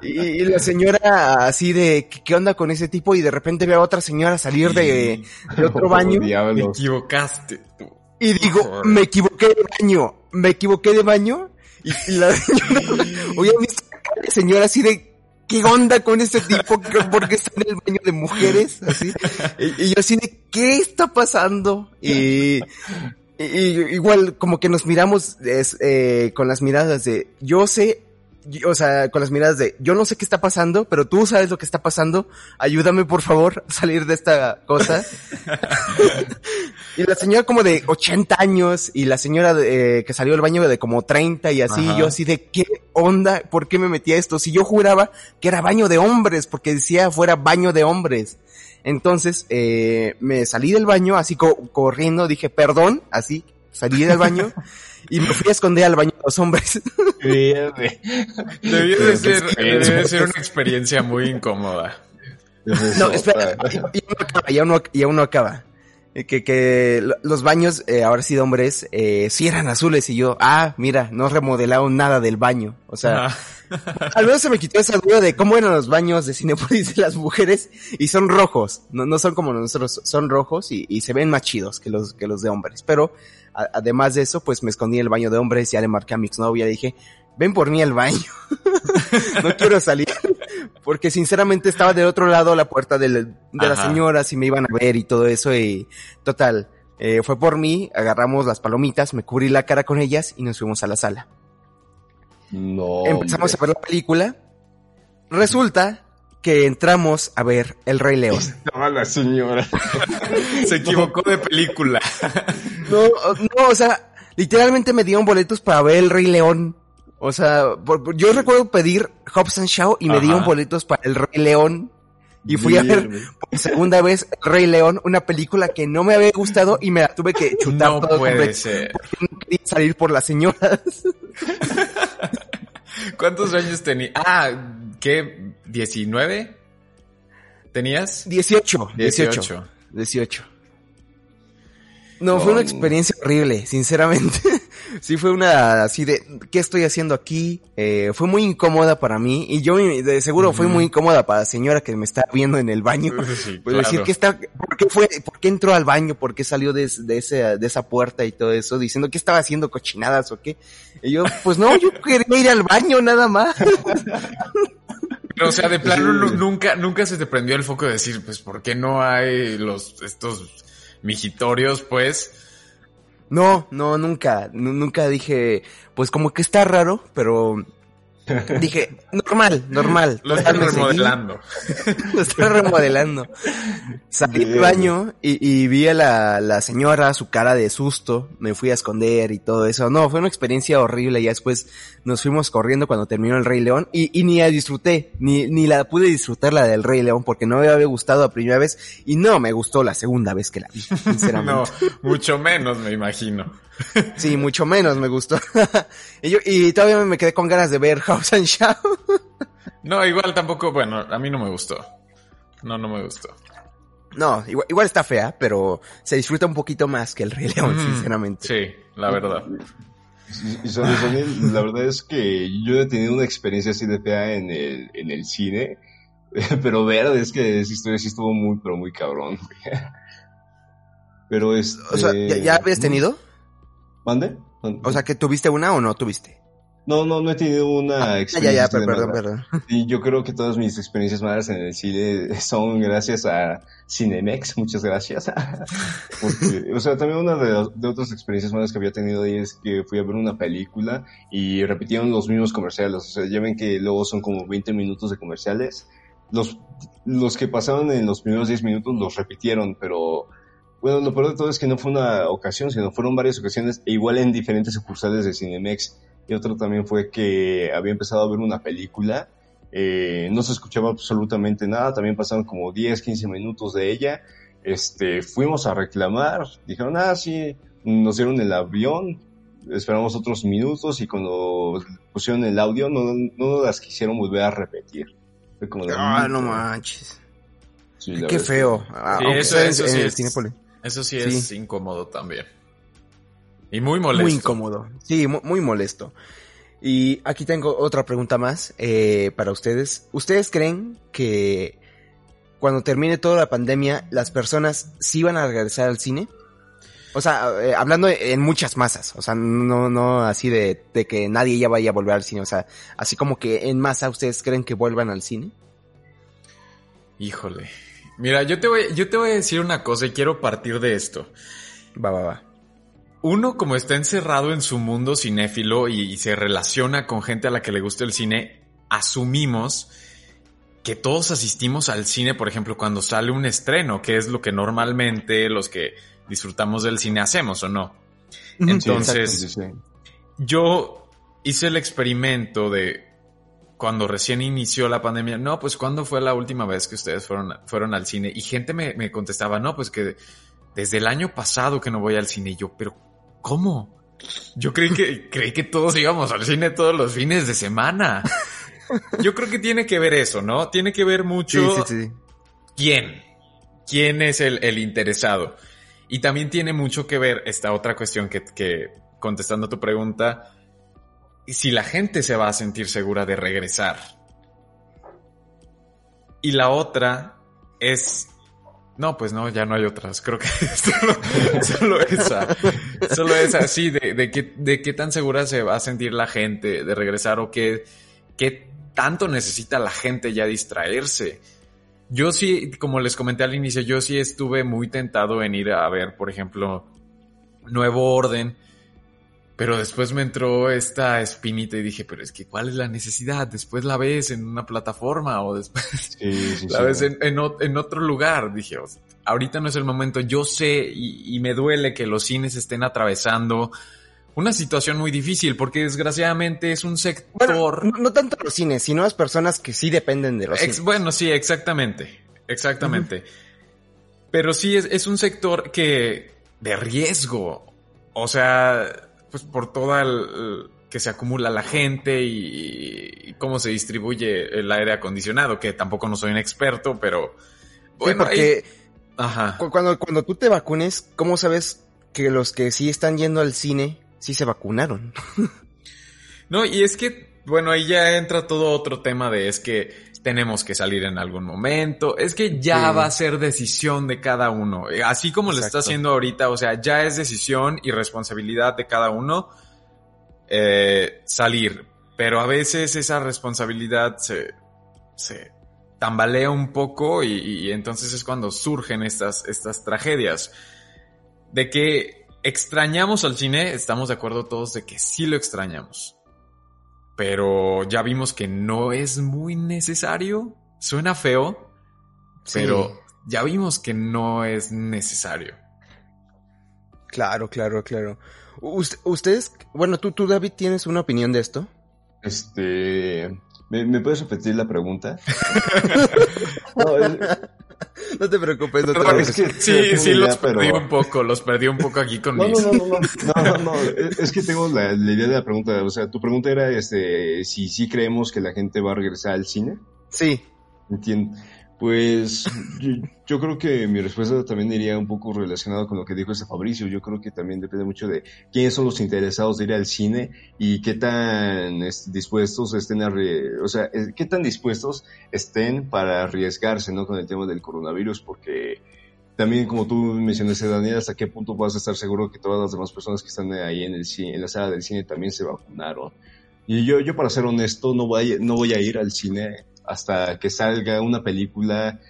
Y, y la señora así de, ¿qué, onda con ese tipo? Y de repente veo a otra señora salir de, de otro baño. Oh, me equivocaste. Y digo, me equivoqué de baño, me equivoqué de baño. Y, y la señora, oye, mi señora así de, ¿qué onda con este tipo? ¿Por qué está en el baño de mujeres? Así. Y, yo así de, ¿qué está pasando? Y, igual como que nos miramos eh, con las miradas de yo sé o sea, con las miradas de, yo no sé qué está pasando, pero tú sabes lo que está pasando, ayúdame por favor a salir de esta cosa. y la señora como de 80 años y la señora de, eh, que salió del baño de como 30 y así, yo así de, ¿qué onda? ¿Por qué me metí a esto? Si yo juraba que era baño de hombres, porque decía fuera baño de hombres. Entonces, eh, me salí del baño así corriendo, dije, perdón, así, salí del baño. y me fui a esconder al baño de los hombres. Debió de ser, de ser una experiencia muy incómoda. No, espera, y aún no acaba, y aún no, acaba. Que, que los baños, eh, ahora sí de hombres, eh, sí eran azules y yo, ah, mira, no remodelaron nada del baño. O sea, al menos se me quitó esa duda de cómo eran los baños de Cinepolis de las mujeres y son rojos, no, no son como nosotros, son rojos y, y se ven más chidos que los, que los de hombres. Pero además de eso, pues me escondí en el baño de hombres, ya le marqué a mi exnovia, dije, ven por mí al baño, no quiero salir, porque sinceramente estaba del otro lado la puerta de, de las señoras y me iban a ver y todo eso y total, eh, fue por mí, agarramos las palomitas, me cubrí la cara con ellas y nos fuimos a la sala. No. Empezamos a ver la película. Resulta que entramos a ver El Rey León. Estaba la señora. Se equivocó de película. No, no, o sea, literalmente me dieron boletos para ver El Rey León. O sea, yo recuerdo pedir Hobbs and Shaw y me dieron boletos para El Rey León. Y fui a ver por segunda vez El Rey León, una película que no me había gustado y me la tuve que chutar no puede ser. porque no quería salir por las señoras. ¿Cuántos años tenía? Ah, ¿qué? ¿19? ¿Tenías? 18. 18. 18. No, fue una experiencia horrible, sinceramente. sí fue una así de, ¿qué estoy haciendo aquí? Eh, fue muy incómoda para mí y yo de seguro fue muy incómoda para la señora que me está viendo en el baño. pues decir, ¿qué está, por qué fue, por qué entró al baño? ¿Por qué salió de, de, ese, de esa puerta y todo eso? Diciendo que estaba haciendo cochinadas o qué. Y yo, pues no, yo quería ir al baño nada más. o sea, de plano nunca, nunca se te prendió el foco de decir, pues, ¿por qué no hay los, estos mijitorios, pues. No, no, nunca, nunca dije, pues como que está raro, pero Dije, normal, normal. Lo están remodelando. Lo están remodelando. Salí del baño y, vi a la, la, señora, su cara de susto, me fui a esconder y todo eso. No, fue una experiencia horrible. Ya después nos fuimos corriendo cuando terminó el Rey León y, y ni la disfruté, ni, ni la pude disfrutar la del Rey León porque no me había gustado la primera vez y no me gustó la segunda vez que la vi, sinceramente. no, mucho menos me imagino. Sí, mucho menos me gustó. y, yo, y todavía me quedé con ganas de ver House and Shaw. no, igual tampoco, bueno, a mí no me gustó. No, no me gustó. No, igual, está fea, pero se disfruta un poquito más que el Rey León, sinceramente. Sí, la verdad. Y, la verdad es que yo he tenido una experiencia así de fea en el, en el cine, pero ver es que esa historia sí estuvo muy, pero muy cabrón. Pero este... O sea, ¿ya habías tenido? ¿Mande? O sea, que tuviste una o no tuviste. No, no, no he tenido una experiencia. Ya, ya, perdón, perdón. Y yo creo que todas mis experiencias malas en el cine son gracias a Cinemex, muchas gracias. Porque, o sea, también una de, de, otras experiencias malas que había tenido ahí es que fui a ver una película y repitieron los mismos comerciales. O sea, ya ven que luego son como 20 minutos de comerciales. Los, los que pasaron en los primeros 10 minutos los repitieron, pero bueno, lo peor de todo es que no fue una ocasión, sino fueron varias ocasiones, e igual en diferentes sucursales de Cinemex. Y otro también fue que había empezado a ver una película, eh, no se escuchaba absolutamente nada, también pasaron como 10, 15 minutos de ella. Este, fuimos a reclamar, dijeron, ah, sí, nos dieron el avión, esperamos otros minutos y cuando pusieron el audio no, no las quisieron volver a repetir. Fue como ah, no manches. Qué feo. Ah, eso, sí es, eso sí es incómodo también. Y muy molesto. Muy incómodo. Sí, muy, molesto. Y aquí tengo otra pregunta más eh, para ustedes. ¿Ustedes creen que cuando termine toda la pandemia las personas sí van a regresar al cine? O sea, eh, hablando en muchas masas, o sea, no, no así de, de, que nadie ya vaya a volver al cine, o sea, así como que en masa ustedes creen que vuelvan al cine. Híjole, Mira, yo te voy, yo te voy a decir una cosa y quiero partir de esto. Va, va, va. uno como está encerrado en su mundo cinéfilo y, se relaciona con gente a la que le gusta el cine, asumimos que todos asistimos al cine, por ejemplo, cuando sale un estreno, que es lo que normalmente los que disfrutamos del cine hacemos, ¿o no? Entonces, yo hice el experimento de cuando recién inició la pandemia, no, pues ¿cuándo fue la última vez que ustedes fueron, fueron al cine? Y gente me, me contestaba, no, pues que desde el año pasado que no voy al cine. Y yo, pero ¿cómo? Yo creí que, creí que todos íbamos al cine todos los fines de semana. Yo creo que tiene que ver eso, ¿no? Tiene que ver mucho sí, sí, sí. quién, quién es el, el, interesado. Y también tiene mucho que ver esta otra cuestión que, que, contestando tu pregunta, si la gente se va a sentir segura de regresar. Y la otra es no, pues no, ya no hay otras. Creo que solo, esa. Solo esa, sí, de, de, qué, de qué tan segura se va a sentir la gente de regresar o qué, qué tanto necesita la gente ya distraerse. Yo sí, como les comenté al inicio, yo sí estuve muy tentado en ir a ver, por ejemplo, Nuevo Orden pero después me entró esta espinita y dije, pero es que ¿cuál es la necesidad? Después la ves en una plataforma o después la ves en, en, otro lugar. Dije, ahorita no es el momento. Yo sé y, me duele que los cines estén atravesando una situación muy difícil porque desgraciadamente es un sector... no, tanto los cines, sino las personas que sí dependen de los cines. Bueno, sí, exactamente. Exactamente. Pero sí es, es un sector que... de riesgo. O sea, pues por toda el, que se acumula la gente y, cómo se distribuye el aire acondicionado, que tampoco no soy un experto, pero bueno, porque Ajá. Cuando, cuando tú te vacunes, ¿cómo sabes que los que sí están yendo al cine sí se vacunaron? no, y es que, bueno, ahí ya entra todo otro tema de es que tenemos que salir en algún momento. Es que ya va a ser decisión de cada uno. Eh, así como lo está haciendo ahorita, o sea, ya es decisión y responsabilidad de cada uno eh, salir. Pero a veces esa responsabilidad se, se tambalea un poco y, y, entonces es cuando surgen estas, estas tragedias. De que extrañamos al cine, estamos de acuerdo todos de que sí lo extrañamos pero ya vimos que no es muy necesario. Suena feo, pero ya vimos que no es necesario. Claro, claro, claro. ustedes, bueno, tú, tú, David, ¿tienes una opinión de esto? Este, ¿me, puedes repetir la pregunta? no, no te preocupes, no te preocupes. sí, sí, los perdí un poco, los perdí un poco aquí con no, mis... No, no, no, no, no, no, es que tengo la, idea de la pregunta, o sea, tu pregunta era este, si sí creemos que la gente va a regresar al cine. Sí. Entiendo. Pues yo, creo que mi respuesta también iría un poco relacionada con lo que dijo este Fabricio. Yo creo que también depende mucho de quiénes son los interesados de ir al cine y qué tan dispuestos estén a, o sea, eh, qué tan dispuestos estén para arriesgarse, ¿no? Con el tema del coronavirus, porque también como tú mencionaste, Daniel, hasta qué punto vas a estar seguro que todas las demás personas que están ahí en el cine, en la sala del cine también se vacunaron. Y yo, yo para ser honesto, no voy, no voy a ir al cine hasta que salga una película,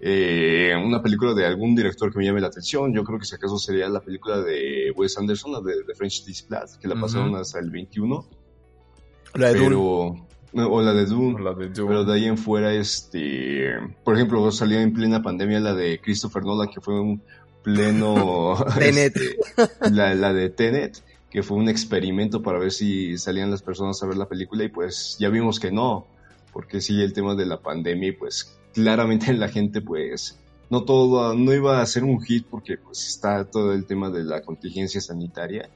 eh, una película de algún director que me llame la atención. Yo creo que si acaso sería la película de Wes Anderson, la de, French Dispatch, que la pasaron hasta el 21. La de Pero, O la de Dune. Pero de ahí en fuera, este, por ejemplo, salió en plena pandemia la de Christopher Nolan, que fue un pleno... Tenet. Este, la, la de Tenet que fue un experimento para ver si salían las personas a ver la película y pues ya vimos que no porque sí, el tema de la pandemia, pues claramente la gente, pues, no todo, no iba a ser un hit porque pues está todo el tema de la contingencia sanitaria.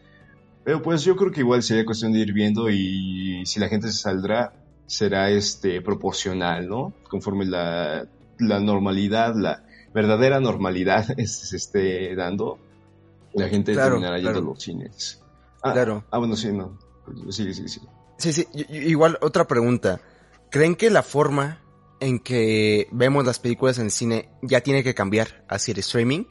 Pero pues yo creo que igual sería cuestión de ir viendo y si la gente se saldrá, será este proporcional, ¿no? Conforme la, la normalidad, la verdadera normalidad se esté dando, la gente terminará yendo a los cines. Ah, claro. Ah, bueno, sí, no. Sí, sí, sí. Sí, sí. Igual otra pregunta. ¿Creen que la forma en que vemos las películas en el cine ya tiene que cambiar hacia el streaming?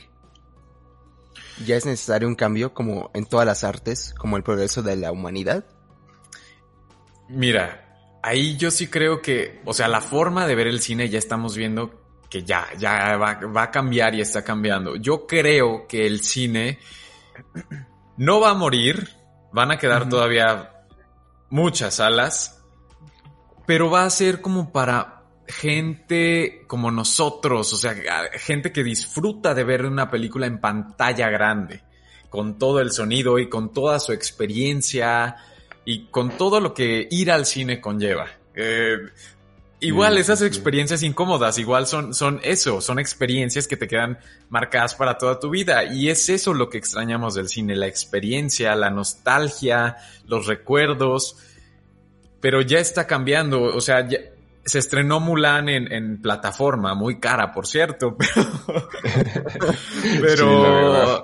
¿Ya es necesario un cambio como en todas las artes, como el progreso de la humanidad? Mira, ahí yo sí creo que, o sea, la forma de ver el cine ya estamos viendo que ya, ya va, va a cambiar y está cambiando. Yo creo que el cine no va a morir, van a quedar todavía muchas salas, pero va a ser como para gente como nosotros, o sea, gente que disfruta de ver una película en pantalla grande, con todo el sonido y con toda su experiencia y con todo lo que ir al cine conlleva. Eh, igual esas experiencias incómodas, igual son, son eso, son experiencias que te quedan marcadas para toda tu vida. Y es eso lo que extrañamos del cine, la experiencia, la nostalgia, los recuerdos. Pero ya está cambiando, o sea, se estrenó Mulan en, plataforma, muy cara, por cierto, pero,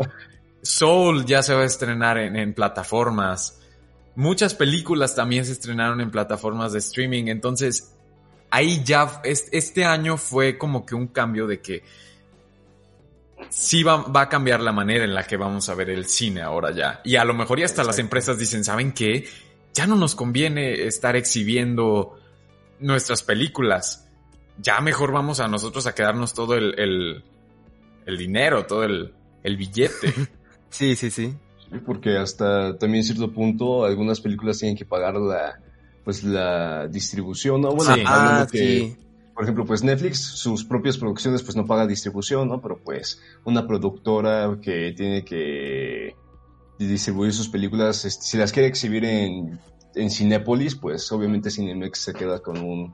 Soul ya se va a estrenar en plataformas. Muchas películas también se estrenaron en plataformas de streaming, entonces ahí ya este año fue como que un cambio de que sí va, a cambiar la manera en la que vamos a ver el cine ahora ya. Y a lo mejor ya hasta las empresas dicen, ¿saben qué? Ya no nos conviene estar exhibiendo nuestras películas. Ya mejor vamos a nosotros a quedarnos todo el, el, dinero, todo el, el billete. sí, sí, sí porque hasta también cierto punto algunas películas tienen que pagar la pues la distribución, ¿no? Bueno, ah, que, por ejemplo, pues Netflix, sus propias producciones pues no paga distribución, ¿no? Pero pues una productora que tiene que distribuir sus películas, este, si las quiere exhibir en, en Cinépolis, pues obviamente Cinemex se queda con un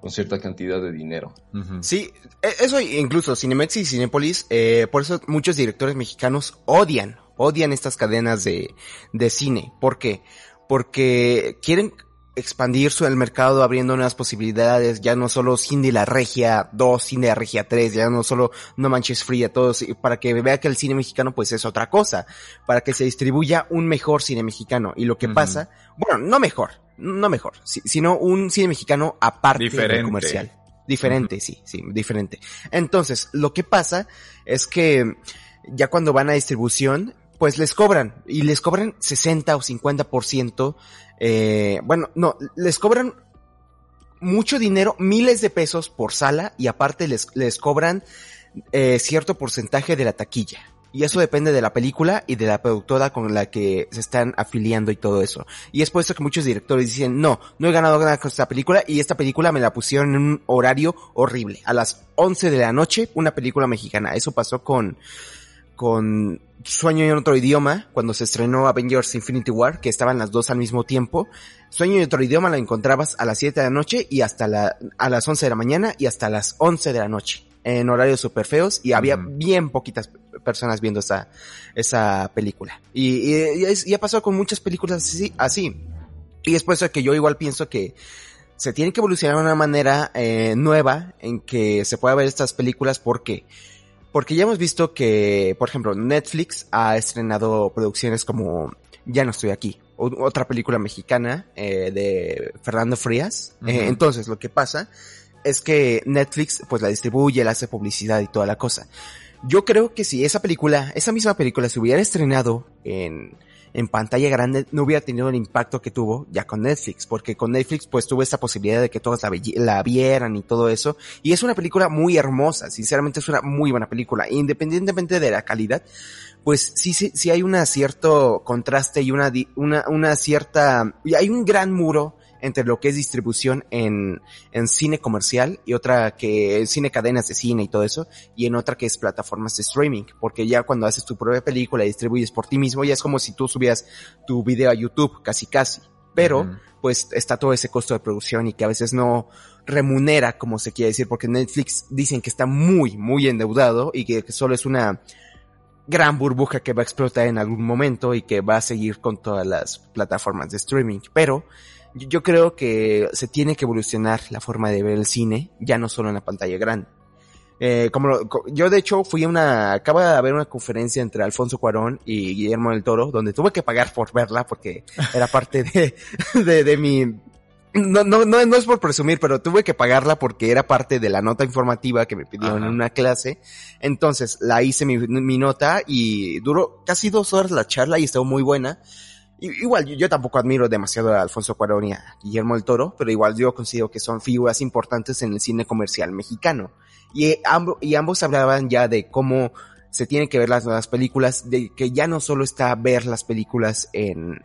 con cierta cantidad de dinero. Sí, e, eso incluso Cinemex y Cinépolis, eh, por eso muchos directores mexicanos odian odian estas cadenas de, de cine. ¿Por qué? Porque quieren expandir su el mercado abriendo nuevas posibilidades, ya no solo cine de la regia 2, cine de la regia 3, ya no solo no manches fría, todos, para que vea que el cine mexicano pues es otra cosa, para que se distribuya un mejor cine mexicano. Y lo que pasa, bueno, no mejor, no mejor, sino un cine mexicano aparte del comercial. Diferente, sí, sí, diferente. Entonces, lo que pasa es que ya cuando van a distribución, pues les cobran y les cobran 60 o 50%, eh, bueno, no, les cobran mucho dinero, miles de pesos por sala y aparte les, les cobran eh, cierto porcentaje de la taquilla. Y eso depende de la película y de la productora con la que se están afiliando y todo eso. Y es por eso que muchos directores dicen, no, no he ganado nada con esta película y esta película me la pusieron en un horario horrible. A las 11 de la noche, una película mexicana. Eso pasó con, con Sueño en otro idioma, cuando se estrenó Avengers Infinity War, que estaban las dos al mismo tiempo. Sueño en otro idioma la encontrabas a las 7 de la noche y hasta la, a las 11 de la mañana y hasta las 11 de la noche. En horarios súper feos y había bien poquitas personas viendo esa, esa película. Y, y, ha pasado con muchas películas así, así. Y es por eso que yo igual pienso que se tiene que evolucionar de una manera eh, nueva en que se pueda ver estas películas porque porque ya hemos visto que, por ejemplo, Netflix ha estrenado producciones como Ya no estoy aquí, otra película mexicana eh, de Fernando Frías. Eh, entonces, lo que pasa es que Netflix pues la distribuye, la hace publicidad y toda la cosa. Yo creo que si esa película, esa misma película se hubiera estrenado en en pantalla grande no hubiera tenido el impacto que tuvo ya con Netflix, porque con Netflix pues tuvo esta posibilidad de que todos la, vieran y todo eso, y es una película muy hermosa, sinceramente es una muy buena película, independientemente de la calidad, pues sí, sí, sí hay un cierto contraste y una, una, una cierta, hay un gran muro entre lo que es distribución en, en cine comercial y otra que es cine cadenas de cine y todo eso, y en otra que es plataformas de streaming, porque ya cuando haces tu propia película y distribuyes por ti mismo, ya es como si tú subieras tu video a YouTube, casi casi. Pero, pues está todo ese costo de producción y que a veces no remunera, como se quiere decir, porque Netflix dicen que está muy, muy endeudado y que, que solo es una gran burbuja que va a explotar en algún momento y que va a seguir con todas las plataformas de streaming. Pero yo creo que se tiene que evolucionar la forma de ver el cine, ya no solo en la pantalla grande. Eh, como yo de hecho fui a una, acaba de haber una conferencia entre Alfonso Cuarón y Guillermo del Toro, donde tuve que pagar por verla porque era parte de, de, de mi, no, no, no, no es por presumir, pero tuve que pagarla porque era parte de la nota informativa que me pidieron en una clase. Entonces la hice mi, mi nota y duró casi dos horas la charla y estuvo muy buena. Igual, yo, tampoco admiro demasiado a Alfonso Cuarón y a Guillermo del Toro, pero igual yo considero que son figuras importantes en el cine comercial mexicano. Y, ambos, y ambos hablaban ya de cómo se tiene que ver las nuevas películas, de que ya no solo está ver las películas en,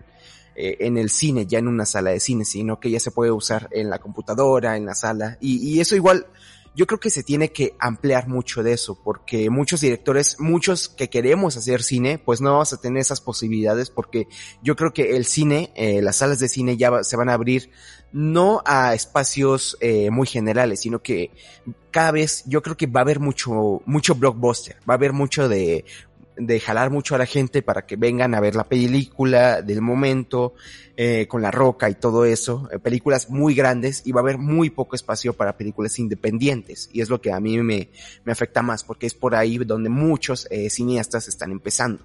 eh, en el cine, ya en una sala de cine, sino que ya se puede usar en la computadora, en la sala, y, y eso igual, yo creo que se tiene que ampliar mucho de eso, porque muchos directores, muchos que queremos hacer cine, pues no vamos a tener esas posibilidades, porque yo creo que el cine, eh, las salas de cine ya se van a abrir no a espacios eh, muy generales, sino que cada vez yo creo que va a haber mucho, mucho blockbuster, va a haber mucho de de jalar mucho a la gente para que vengan a ver la película del momento, eh, con la roca y todo eso, eh, películas muy grandes y va a haber muy poco espacio para películas independientes y es lo que a mí me, me afecta más porque es por ahí donde muchos eh, cineastas están empezando.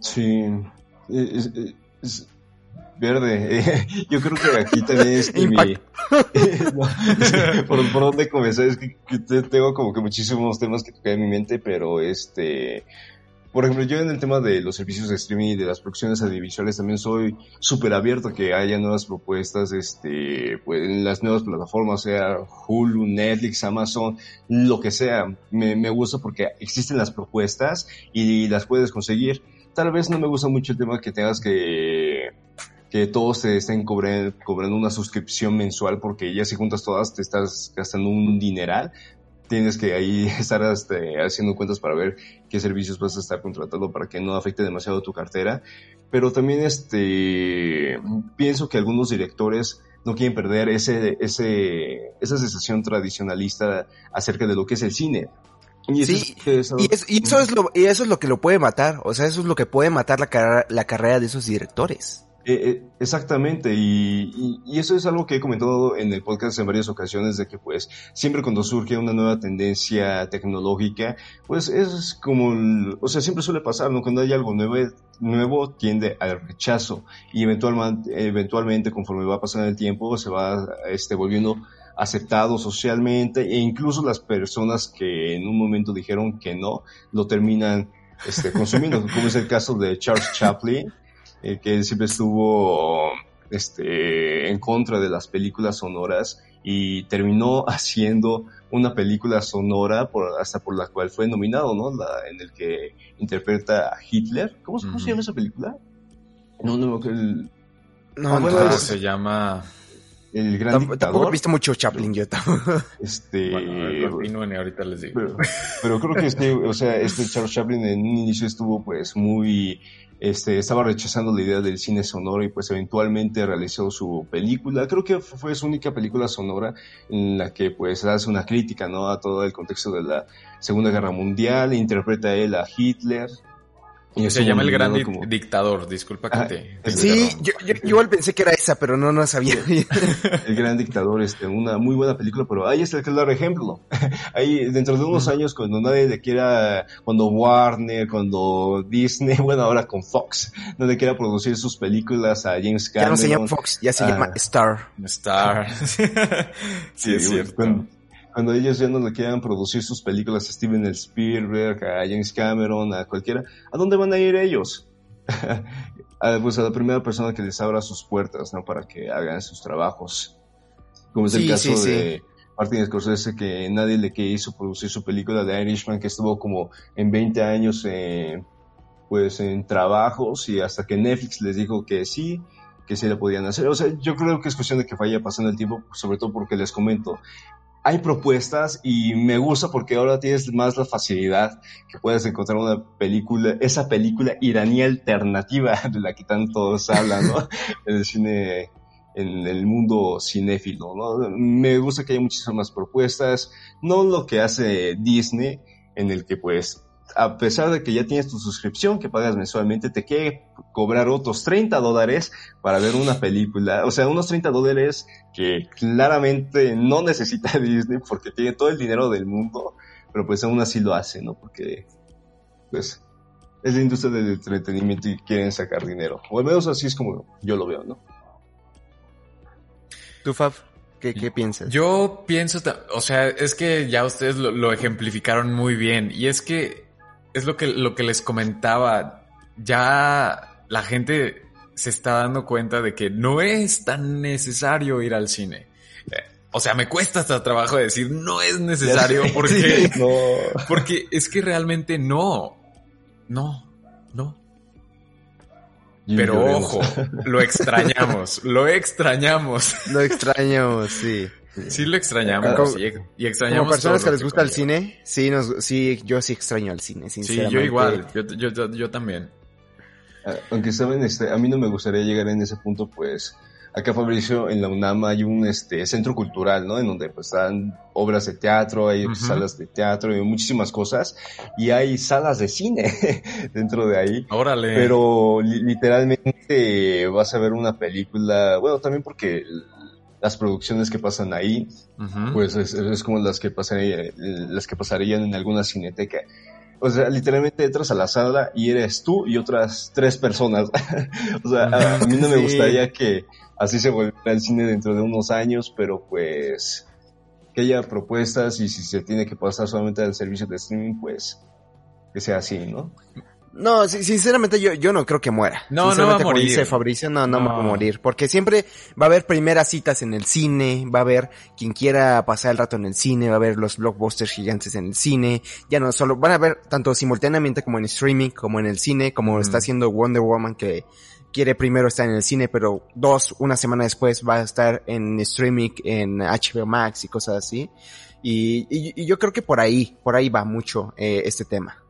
Sí, verde. yo creo que aquí también es que mi... por, por dónde comenzar, es que, que, tengo como que muchísimos temas que tocar en mi mente, pero este... Por ejemplo, yo en el tema de los servicios de streaming y de las producciones audiovisuales también soy súper abierto a que haya nuevas propuestas, este, pues en las nuevas plataformas, sea Hulu, Netflix, Amazon, lo que sea. Me, me gusta porque existen las propuestas y las puedes conseguir. Tal vez no me gusta mucho el tema que tengas que que todos te estén cobrando, cobrando una suscripción mensual porque ya si juntas todas te estás gastando un dineral. Tienes que ahí estar este, haciendo cuentas para ver qué servicios vas a estar contratando para que no afecte demasiado tu cartera. Pero también este, pienso que algunos directores no quieren perder ese, ese, esa sensación tradicionalista acerca de lo que es el cine. Y eso, sí, es, y, es, y, eso es lo, y eso es lo que lo puede matar. O sea, eso es lo que puede matar la, la carrera de esos directores. Eh, exactamente, y, y, y, eso es algo que he comentado en el podcast en varias ocasiones, de que pues siempre cuando surge una nueva tendencia tecnológica, pues es como, el, o sea, siempre suele pasar, ¿no? Cuando hay algo nuevo, nuevo tiende al rechazo y eventualmente, eventualmente conforme va pasando el tiempo se va este, volviendo aceptado socialmente e incluso las personas que en un momento dijeron que no, lo terminan este, consumiendo, como es el caso de Charles Chaplin eh, que siempre estuvo este, en contra de las películas sonoras y terminó haciendo una película sonora por, hasta por la cual fue nominado, ¿no? La, en el que interpreta a Hitler. ¿Cómo, cómo se llama esa película? No, no, el... No, ah, bueno, no, se llama... El gran dictador. Tampoco he visto mucho Chaplin, yo tampoco. Este... Bueno, ahorita les digo. Pero, pero creo que este, o sea, este Charles Chaplin en un inicio estuvo pues muy este, estaba rechazando la idea del cine sonoro y pues eventualmente realizó su película. Creo que fue su única película sonora en la que pues hace una crítica, ¿no? A todo el contexto de la Segunda Guerra Mundial, interpreta a él a Hitler, se llama El Gran Dictador, disculpa que ah, te... sí, yo, yo, igual pensé que era esa, pero no, no sabía. el Gran Dictador, este, una muy buena película, pero ahí es el claro ejemplo. Ahí, dentro de unos años, cuando nadie le quiera, cuando Warner, cuando Disney, bueno, ahora con Fox, no le quiera producir sus películas a James Cameron. Ya no se llama Fox, ya se llama ah. Star. Star. sí, es cierto cuando ellos ya no le quieran producir sus películas a Steven Spielberg, a James Cameron, a cualquiera, ¿a dónde van a ir ellos? a, pues a la primera persona que les abra sus puertas, ¿no? Para que hagan sus trabajos. Como es el caso sí, de. Martin Scorsese, que nadie le quiso producir su película de Irishman, que estuvo como en 20 años eh, pues en trabajos y hasta que Netflix les dijo que sí, que sí la podían hacer. O sea, yo creo que es cuestión de que vaya pasando el tiempo, sobre todo porque les comento, hay propuestas y me gusta porque ahora tienes más la facilidad que puedes encontrar una película, esa película iraní alternativa de la que tantos hablan, ¿no? en el cine, en el mundo cinéfilo, ¿no? Me gusta que haya muchísimas propuestas, no lo que hace Disney, en el que pues a pesar de que ya tienes tu suscripción que pagas mensualmente, te quiere cobrar otros 30 dólares para ver una película. O sea, unos 30 dólares que claramente no necesita Disney porque tiene todo el dinero del mundo, pero pues aún así lo hace, ¿no? Porque, pues, es la industria del entretenimiento y quieren sacar dinero. O al menos así es como yo lo veo, ¿no? ¿Tú, Fab? ¿Qué, ¿Qué, piensas? Yo pienso, o sea, es que ya ustedes lo, lo ejemplificaron muy bien. Y es que es lo que, lo que les comentaba. Ya la gente se está dando cuenta de que no es tan necesario ir al cine. o sea, me cuesta hasta trabajo decir no es necesario porque, porque es que realmente no, no, no. Pero ojo, lo extrañamos, lo extrañamos. Lo extrañamos, sí. Sí lo extrañamos y, extrañamos. Como personas que les gusta el cine, sí, nos, sí, yo sí extraño el cine, sinceramente. Sí, yo igual, yo, yo, yo, también. Ah, aunque saben, este, a mí no me gustaría llegar en ese punto, pues, acá Fabricio, en la UNAM hay un este, centro cultural, ¿no? En donde pues están obras de teatro, hay salas de teatro y muchísimas cosas. Y hay salas de cine dentro de ahí. Órale. Pero literalmente vas a ver una película, bueno, también porque las producciones que pasan ahí, pues es, como las que pasarían, las que pasarían en alguna cineteca. O sea, literalmente entras a la sala y eres tú y otras tres personas. o sea, a mí no me gustaría que así se volviera el cine dentro de unos años, pero pues que haya propuestas y si se tiene que pasar solamente al servicio de streaming, pues que sea así, ¿no? No, sinceramente yo, yo no creo que muera. No, no va a morir. dice Fabricio, no, no, va a morir. Porque siempre va a haber primeras citas en el cine, va a haber quien quiera pasar el rato en el cine, va a haber los blockbusters gigantes en el cine. Ya no solo, van a ver tanto simultáneamente como en streaming, como en el cine, como está haciendo Wonder Woman que quiere primero estar en el cine, pero dos, una semana después va a estar en streaming, en HBO Max y cosas así. Y, y, yo creo que por ahí, por ahí va mucho eh, este tema.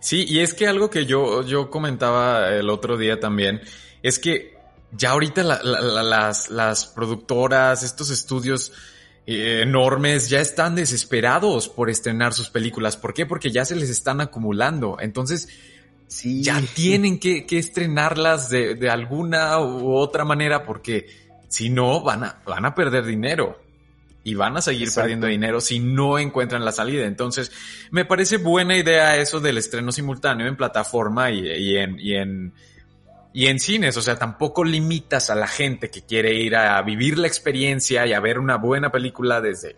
Sí, y es que algo que yo, yo comentaba el otro día también, es que ya ahorita las, las productoras, estos estudios eh, enormes ya están desesperados por estrenar sus películas. ¿Por qué? Porque ya se les están acumulando. Entonces, sí. ya tienen que, que estrenarlas de, de, alguna u otra manera porque si no van a, van a perder dinero y van a seguir perdiendo dinero si no encuentran la salida. Entonces, me parece buena idea eso del estreno simultáneo en plataforma y, en, y, en, y en cines. O sea, tampoco limitas a la gente que quiere ir a vivir la experiencia y a ver una buena película desde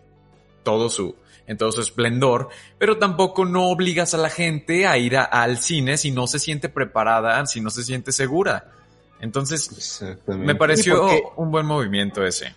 todo su, en todo su esplendor, pero tampoco no obligas a la gente a ir al cine si no se siente preparada, si no se siente segura. Entonces, me pareció un buen movimiento ese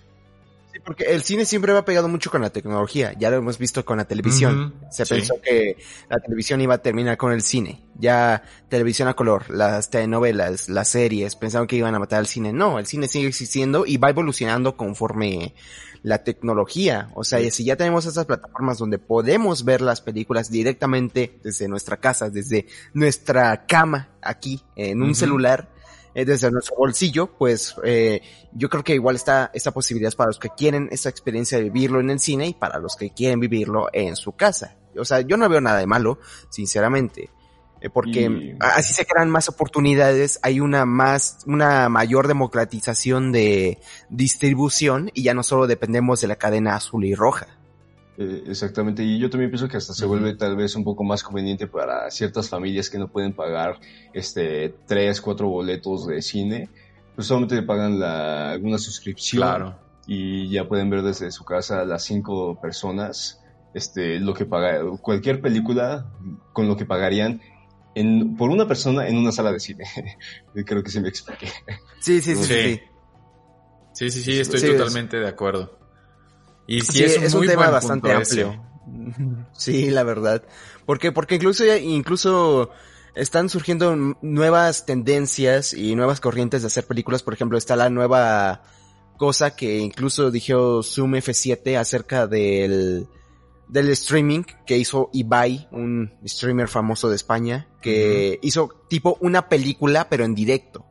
porque el cine siempre va pegado mucho con la tecnología. Ya lo hemos visto con la televisión. Se pensó que la televisión iba a terminar con el cine. Ya televisión a color, las telenovelas, las series, pensaron que iban a matar al cine. No, el cine sigue existiendo y va evolucionando conforme la tecnología. O sea, si ya tenemos esas plataformas donde podemos ver las películas directamente desde nuestra casa, desde nuestra cama aquí, en un celular, eh, desde nuestro bolsillo, pues eh, yo creo que igual está esta posibilidad para los que quieren esa experiencia de vivirlo en el cine y para los que quieren vivirlo en su casa. O sea, yo no veo nada de malo, sinceramente. Eh, porque así se crean más oportunidades, hay una más, una mayor democratización de distribución y ya no solo dependemos de la cadena azul y roja. Eh, exactamente, y yo también pienso que hasta se vuelve tal vez un poco más conveniente para ciertas familias que no pueden pagar este tres, cuatro boletos de cine, pues solamente pagan la, alguna suscripción y ya pueden ver desde su casa las cinco personas este lo que paga cualquier película con lo que pagarían en, por una persona en una sala de cine. Creo que sí me expliqué. Sí, sí, sí. Sí, sí, sí, sí, estoy totalmente de acuerdo. Y sí, es, un, tema bastante amplio. Sí, la verdad. Porque, porque incluso, incluso están surgiendo nuevas tendencias y nuevas corrientes de hacer películas. Por ejemplo, está la nueva cosa que incluso dijo Zoom F7 acerca del, del streaming que hizo Ibai, un streamer famoso de España, que hizo tipo una película pero en directo.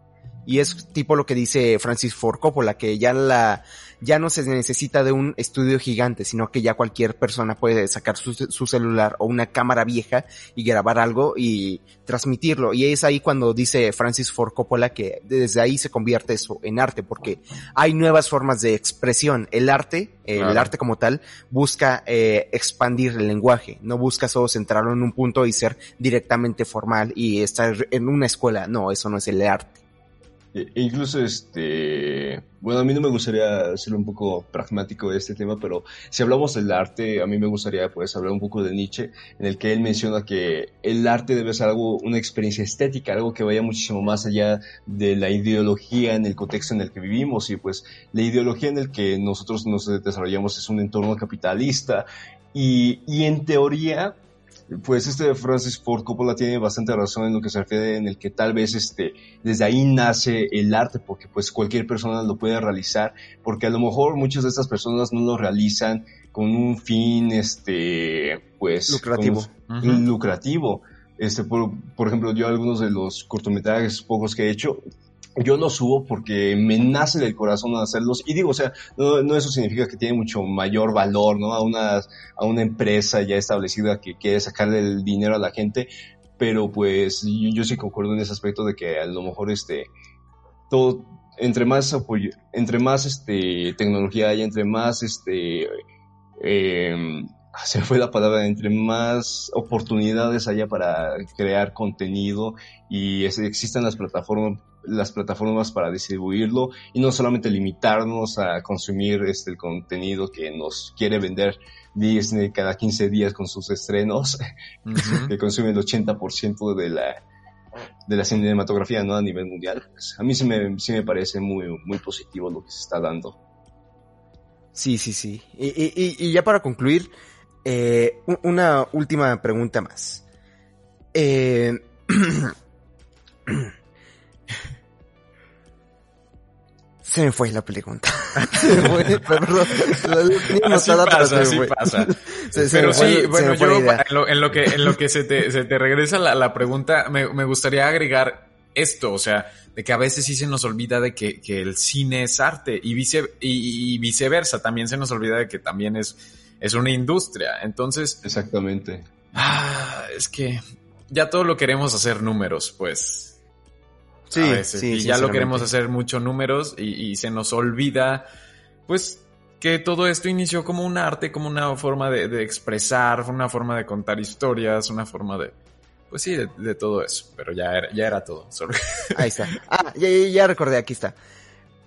Y es tipo lo que dice Francis Ford Coppola, que ya la, ya no se necesita de un estudio gigante, sino que ya cualquier persona puede sacar su, celular o una cámara vieja y grabar algo y transmitirlo. Y es ahí cuando dice Francis Ford Coppola que desde ahí se convierte eso en arte, porque hay nuevas formas de expresión. El arte, el arte como tal, busca eh, expandir el lenguaje, no busca solo centrarlo en un punto y ser directamente formal y estar en una escuela. No, eso no es el arte. E incluso este, bueno, a mí no me gustaría ser un poco pragmático de este tema, pero si hablamos del arte, a mí me gustaría pues hablar un poco de Nietzsche, en el que él menciona que el arte debe ser algo, una experiencia estética, algo que vaya muchísimo más allá de la ideología en el contexto en el que vivimos. Y pues la ideología en el que nosotros nos desarrollamos es un entorno capitalista. Y, y en teoría pues este Francis Ford Coppola tiene bastante razón en lo que se refiere en el que tal vez este desde ahí nace el arte porque pues cualquier persona lo puede realizar porque a lo mejor muchas de estas personas no lo realizan con un fin este pues lucrativo. lucrativo. Este por, por ejemplo yo algunos de los cortometrajes pocos que he hecho yo los subo porque me nace del corazón hacerlos y digo, o sea, no, eso significa que tiene mucho mayor valor, ¿no? A una, a una empresa ya establecida que quiere sacarle el dinero a la gente, pero pues yo, sí concuerdo en ese aspecto de que a lo mejor este, todo, entre más apoyo, entre más este, tecnología hay, entre más este, eh, se fue la palabra, entre más oportunidades haya para crear contenido y existan las plataformas, las plataformas para distribuirlo y no solamente limitarnos a consumir este, el contenido que nos quiere vender Disney cada 15 días con sus estrenos, que consume el 80% de la, de la cinematografía ¿no? a nivel mundial. Pues, a mí sí me, sí me parece muy, muy positivo lo que se está dando. Sí, sí, sí. Y, y, y ya para concluir, eh, una última pregunta más. Eh, se me fue la pregunta. se me fue, perdón. Así pasa, así pasa. pero sí, bueno, yo en lo, que, en lo que se te, se te regresa la, la pregunta, me, me, gustaría agregar esto, o sea, de que a veces sí se nos olvida de que, que el cine es arte y, vice, y, y viceversa, también se nos olvida de que también es es una industria. Entonces. Exactamente. Ah, es que ya todo lo queremos hacer números, pues. Sí, sí. Y ya lo queremos hacer mucho números y, se nos olvida, pues, que todo esto inició como un arte, como una forma de, expresar, una forma de contar historias, una forma de. Pues sí, de, todo eso. Pero ya era, ya era todo. Ahí está. Ah, ya, ya recordé, aquí está.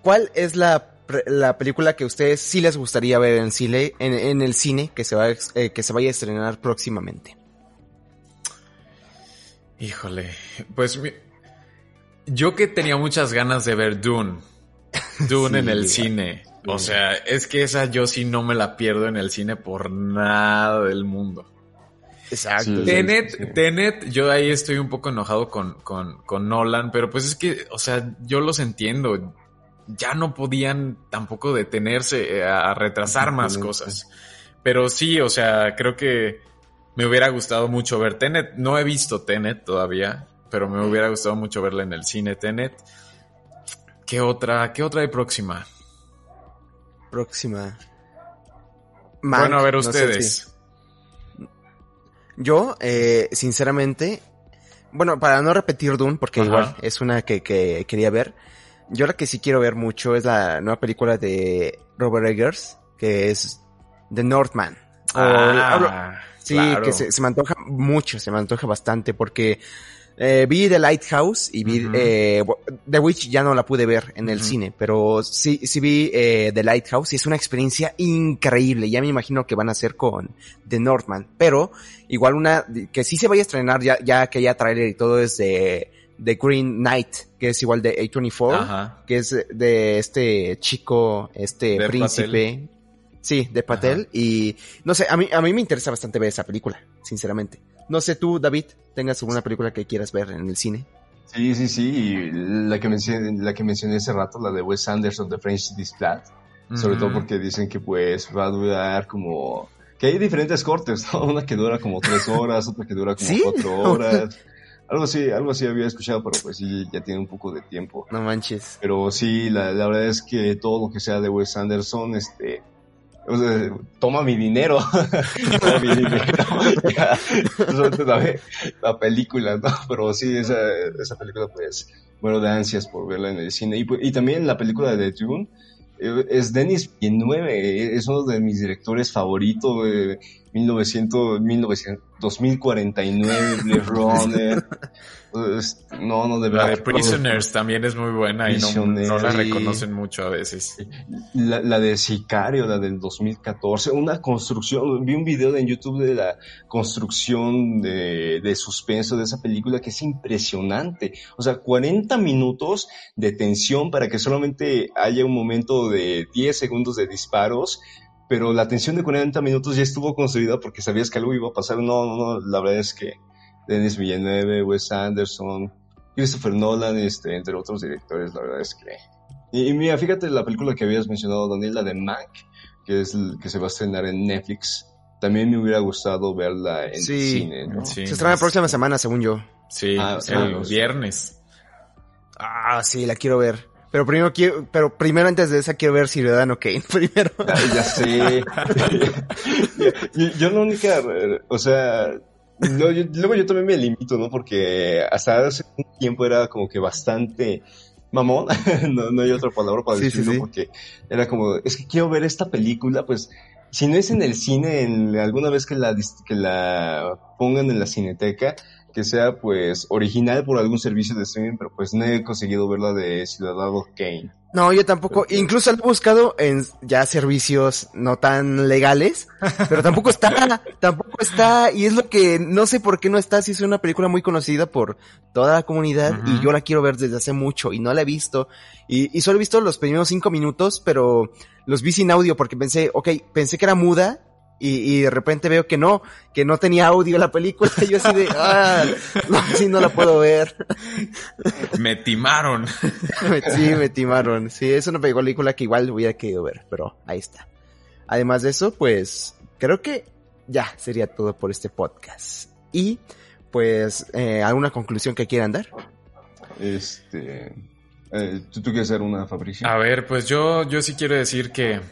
¿Cuál es la la película que a ustedes sí les gustaría ver en, cine, en, el cine que se, va, eh, que se vaya a estrenar próximamente? Híjole, pues yo que tenía muchas ganas de ver Dune, Dune en el cine. O sea, es que esa yo sí no me la pierdo en el cine por nada del mundo. Exacto. Tenet, Tenet, yo ahí estoy un poco enojado con, con, con Nolan, pero pues es que, o sea, yo los entiendo ya no podían tampoco detenerse eh, a retrasar más cosas. Pero sí, o sea, creo que me hubiera gustado mucho ver Tenet. No he visto Tenet todavía, pero me hubiera gustado mucho verla en el cine Tenet. ¿Qué otra? ¿Qué otra hay próxima? Próxima. bueno, a ver ustedes. Yo, eh, sinceramente, bueno, para no repetir Dune, porque igual es una que, que quería ver. Yo la que sí quiero ver mucho es la nueva película de Robert Eggers, que es The Northman. Ah, sí, que se, se, me antoja mucho, se me antoja bastante, porque eh, vi The Lighthouse y vi eh, The Witch ya no la pude ver en el cine, pero sí, sí vi eh, The Lighthouse y es una experiencia increíble. Ya me imagino que van a hacer con The Northman, pero igual una que sí se vaya a estrenar ya, ya que ya trailer y todo es de The Green Knight, que es igual de A24, que es de este chico, este príncipe. Sí, de Patel. Y no sé, a mí, a mí me interesa bastante ver esa película, sinceramente. No sé tú, David, tengas alguna película que quieras ver en el cine. Sí, sí, sí. La que mencioné, la que mencioné hace rato, la de Wes Anderson, The French Dispatch. Sobre todo porque dicen que pues va a durar como... Que hay diferentes cortes, ¿no? Una que dura como tres horas, otra que dura como cuatro horas. Algo así, algo así había escuchado, pero pues sí, ya tiene un poco de tiempo. No manches. Pero sí, la, la verdad es que todo lo que sea de Wes Anderson, este, toma mi dinero. toma mi dinero. ya, la, la, película. Pero sí, esa, esa película, pues, bueno, de ansias por verla en el cine. Y, y también la película de Dune, eh, es Denis Villeneuve, es uno de mis directores favoritos. Eh, 1900, 1900 2049, Blade Runner. Pues, no, no, de verdad. La de Prisoners también es muy buena y no, no, la reconocen mucho a veces. La, la, de Sicario, la del 2014, una construcción, vi un video en YouTube de la construcción de, de suspenso de esa película que es impresionante. O sea, 40 minutos de tensión para que solamente haya un momento de 10 segundos de disparos pero la tensión de 40 minutos ya estuvo construida porque sabías que algo iba a pasar. No, no, no, la verdad es que Denis Villeneuve, Wes Anderson, Christopher Nolan, este, entre otros directores, la verdad es que... Y, mira, fíjate la película que habías mencionado, Daniel, la de Mac, que es el, que se va a estrenar en Netflix. También me hubiera gustado verla en cine, ¿no? Sí, se estrena la próxima semana, según yo. Sí, ah, el viernes. Ah, sí, la quiero ver. Pero primero quiero, pero primero antes de esa quiero ver Ciudadano Kane, primero. ya sé. yo, la única, o sea, luego yo también me limito, ¿no? Porque hasta hace un tiempo era como que bastante mamón, no, hay otra palabra para decirlo, porque era como, es que quiero ver esta película, pues, si no es en el cine, en alguna vez que la, que la pongan en la cineteca, que sea pues original por algún servicio de streaming, pero pues no he conseguido verla de Ciudadano Kane. No, yo tampoco. Incluso he buscado en ya servicios no tan legales, pero tampoco está, tampoco está, y es lo que no sé por qué no está, si es una película muy conocida por toda la comunidad y yo la quiero ver desde hace mucho y no la he visto. Y, y solo he visto los primeros cinco minutos, pero los vi sin audio porque pensé, ok, pensé que era muda y, y, de repente veo que no, que no tenía audio la película. Y yo así de, ah, no, así no la puedo ver. Me timaron. sí, me timaron. Sí, es una película que igual hubiera querido ver, pero ahí está. Además de eso, pues, creo que ya sería todo por este podcast. Y, pues, eh, ¿alguna conclusión que quieran dar? Este, eh, ¿tú, ¿tú, quieres hacer una, Fabricio? A ver, pues yo, yo sí quiero decir que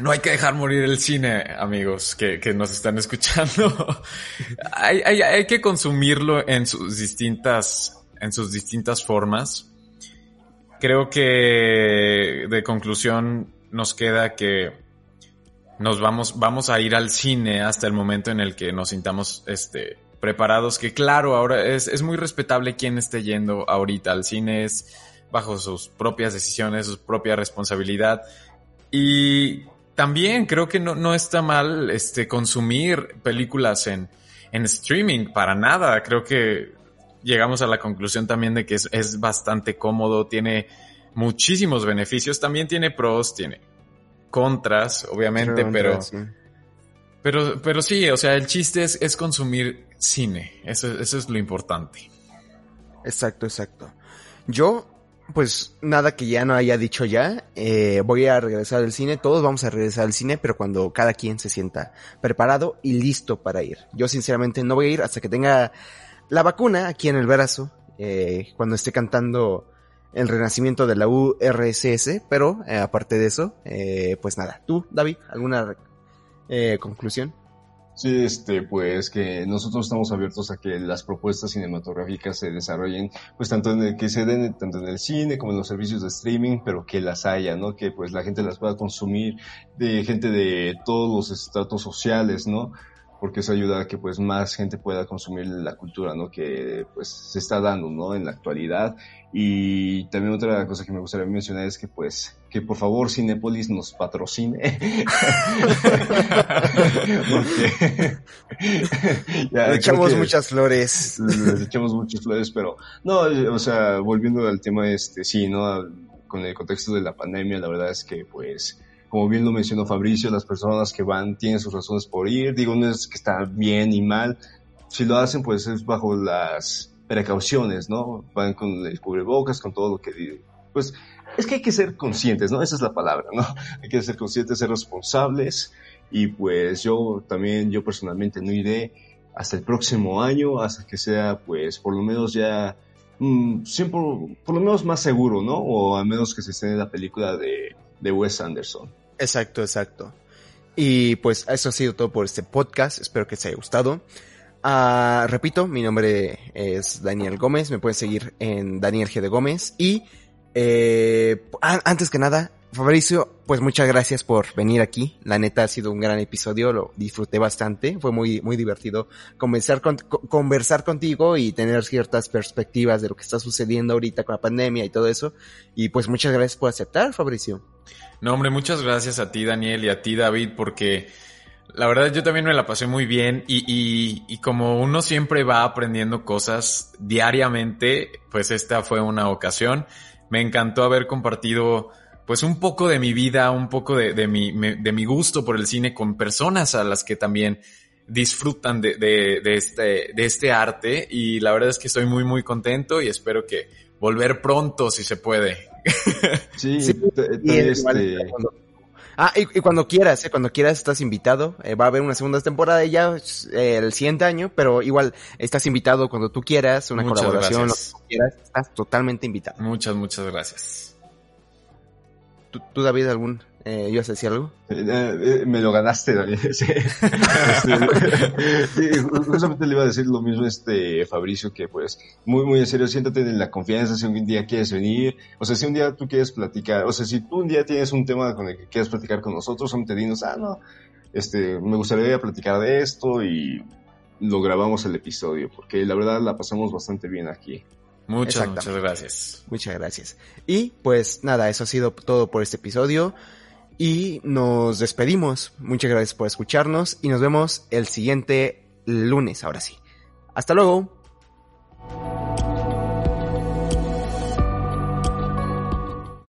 no hay que dejar morir el cine, amigos, que, que nos están escuchando. hay, hay, hay, que consumirlo en sus distintas, en sus distintas formas. Creo que de conclusión nos queda que nos vamos, vamos a ir al cine hasta el momento en el que nos sintamos, este, preparados. Que claro, ahora es, es muy respetable quien esté yendo ahorita al cine, es bajo sus propias decisiones, su propia responsabilidad y también creo que no, no está mal este, consumir películas en, en streaming, para nada. Creo que llegamos a la conclusión también de que es, es bastante cómodo, tiene muchísimos beneficios, también tiene pros, tiene contras, obviamente, pero, pero, pero sí, o sea, el chiste es, es consumir cine, eso, eso es lo importante. Exacto, exacto. Yo pues nada que ya no haya dicho ya, eh, voy a regresar al cine, todos vamos a regresar al cine, pero cuando cada quien se sienta preparado y listo para ir. Yo sinceramente no voy a ir hasta que tenga la vacuna aquí en el brazo, eh, cuando esté cantando el renacimiento de la URSS, pero eh, aparte de eso, eh, pues nada. ¿Tú, David, alguna eh, conclusión? Sí, este, pues que nosotros estamos abiertos a que las propuestas cinematográficas se desarrollen, pues tanto en el que se den tanto en el cine como en los servicios de streaming, pero que las haya, ¿no? Que pues la gente las pueda consumir, de gente de todos los estratos sociales, ¿no? Porque eso ayuda a que pues más gente pueda consumir la cultura, ¿no? Que pues se está dando, ¿no? En la actualidad. Y también otra cosa que me gustaría mencionar es que pues que por favor Cinepolis nos patrocine. porque le echamos muchas flores. Le echamos muchas flores, pero no, o sea, volviendo al tema este, sí, ¿no? Con el contexto de la pandemia, la verdad es que pues como bien lo mencionó Fabricio, las personas que van tienen sus razones por ir. Digo, no es que está bien y mal. Si lo hacen, pues es bajo las precauciones, ¿no? Van con el cubrebocas, con todo lo que... Pues es que hay que ser conscientes, ¿no? Esa es la palabra, ¿no? Hay que ser conscientes, ser responsables. Y pues yo también, yo personalmente no iré hasta el próximo año, hasta que sea, pues, por lo menos ya, mm, siempre, por lo menos más seguro, ¿no? O al menos que se esté en la película de, de Wes Anderson. Exacto, exacto. Y pues eso ha sido todo por este podcast. Espero que te haya gustado. Uh, repito, mi nombre es Daniel Gómez. Me pueden seguir en Daniel G. de Gómez. Y eh, antes que nada, Fabricio, pues muchas gracias por venir aquí. La neta ha sido un gran episodio, lo disfruté bastante. Fue muy, muy divertido conversar, con, conversar contigo y tener ciertas perspectivas de lo que está sucediendo ahorita con la pandemia y todo eso. Y pues muchas gracias por aceptar, Fabricio. No, hombre, muchas gracias a ti, Daniel, y a ti, David, porque la verdad yo también me la pasé muy bien y, y, y como uno siempre va aprendiendo cosas diariamente, pues esta fue una ocasión. Me encantó haber compartido pues un poco de mi vida, un poco de, de, mi, de mi gusto por el cine con personas a las que también disfrutan de, de, de, este, de este arte y la verdad es que estoy muy muy contento y espero que volver pronto si se puede. Sí, sí y este... Ah, y, y, cuando quieras, eh, cuando quieras estás invitado. Eh, va a haber una segunda temporada ya eh, el siguiente año, pero igual estás invitado cuando tú quieras, una muchas colaboración, gracias. lo que quieras, estás totalmente invitado. Muchas, muchas gracias. ¿Tú, tú David, algún, eh, ¿ibas a decir algo? Eh, eh, me lo ganaste, David. Sí. Este, justamente le iba a decir lo mismo a este Fabricio, que pues, muy, muy en serio, siéntate en la confianza si un día quieres venir, o sea, si un día tú quieres platicar, o sea, si tú un día tienes un tema con el que quieres platicar con nosotros, solamente dinos, ah, no, este, me gustaría platicar de esto y lo grabamos el episodio, porque la verdad la pasamos bastante bien aquí. Muchas, muchas gracias. Muchas gracias. Y pues nada, eso ha sido todo por este episodio. Y nos despedimos. Muchas gracias por escucharnos y nos vemos el siguiente lunes, ahora sí. Hasta luego.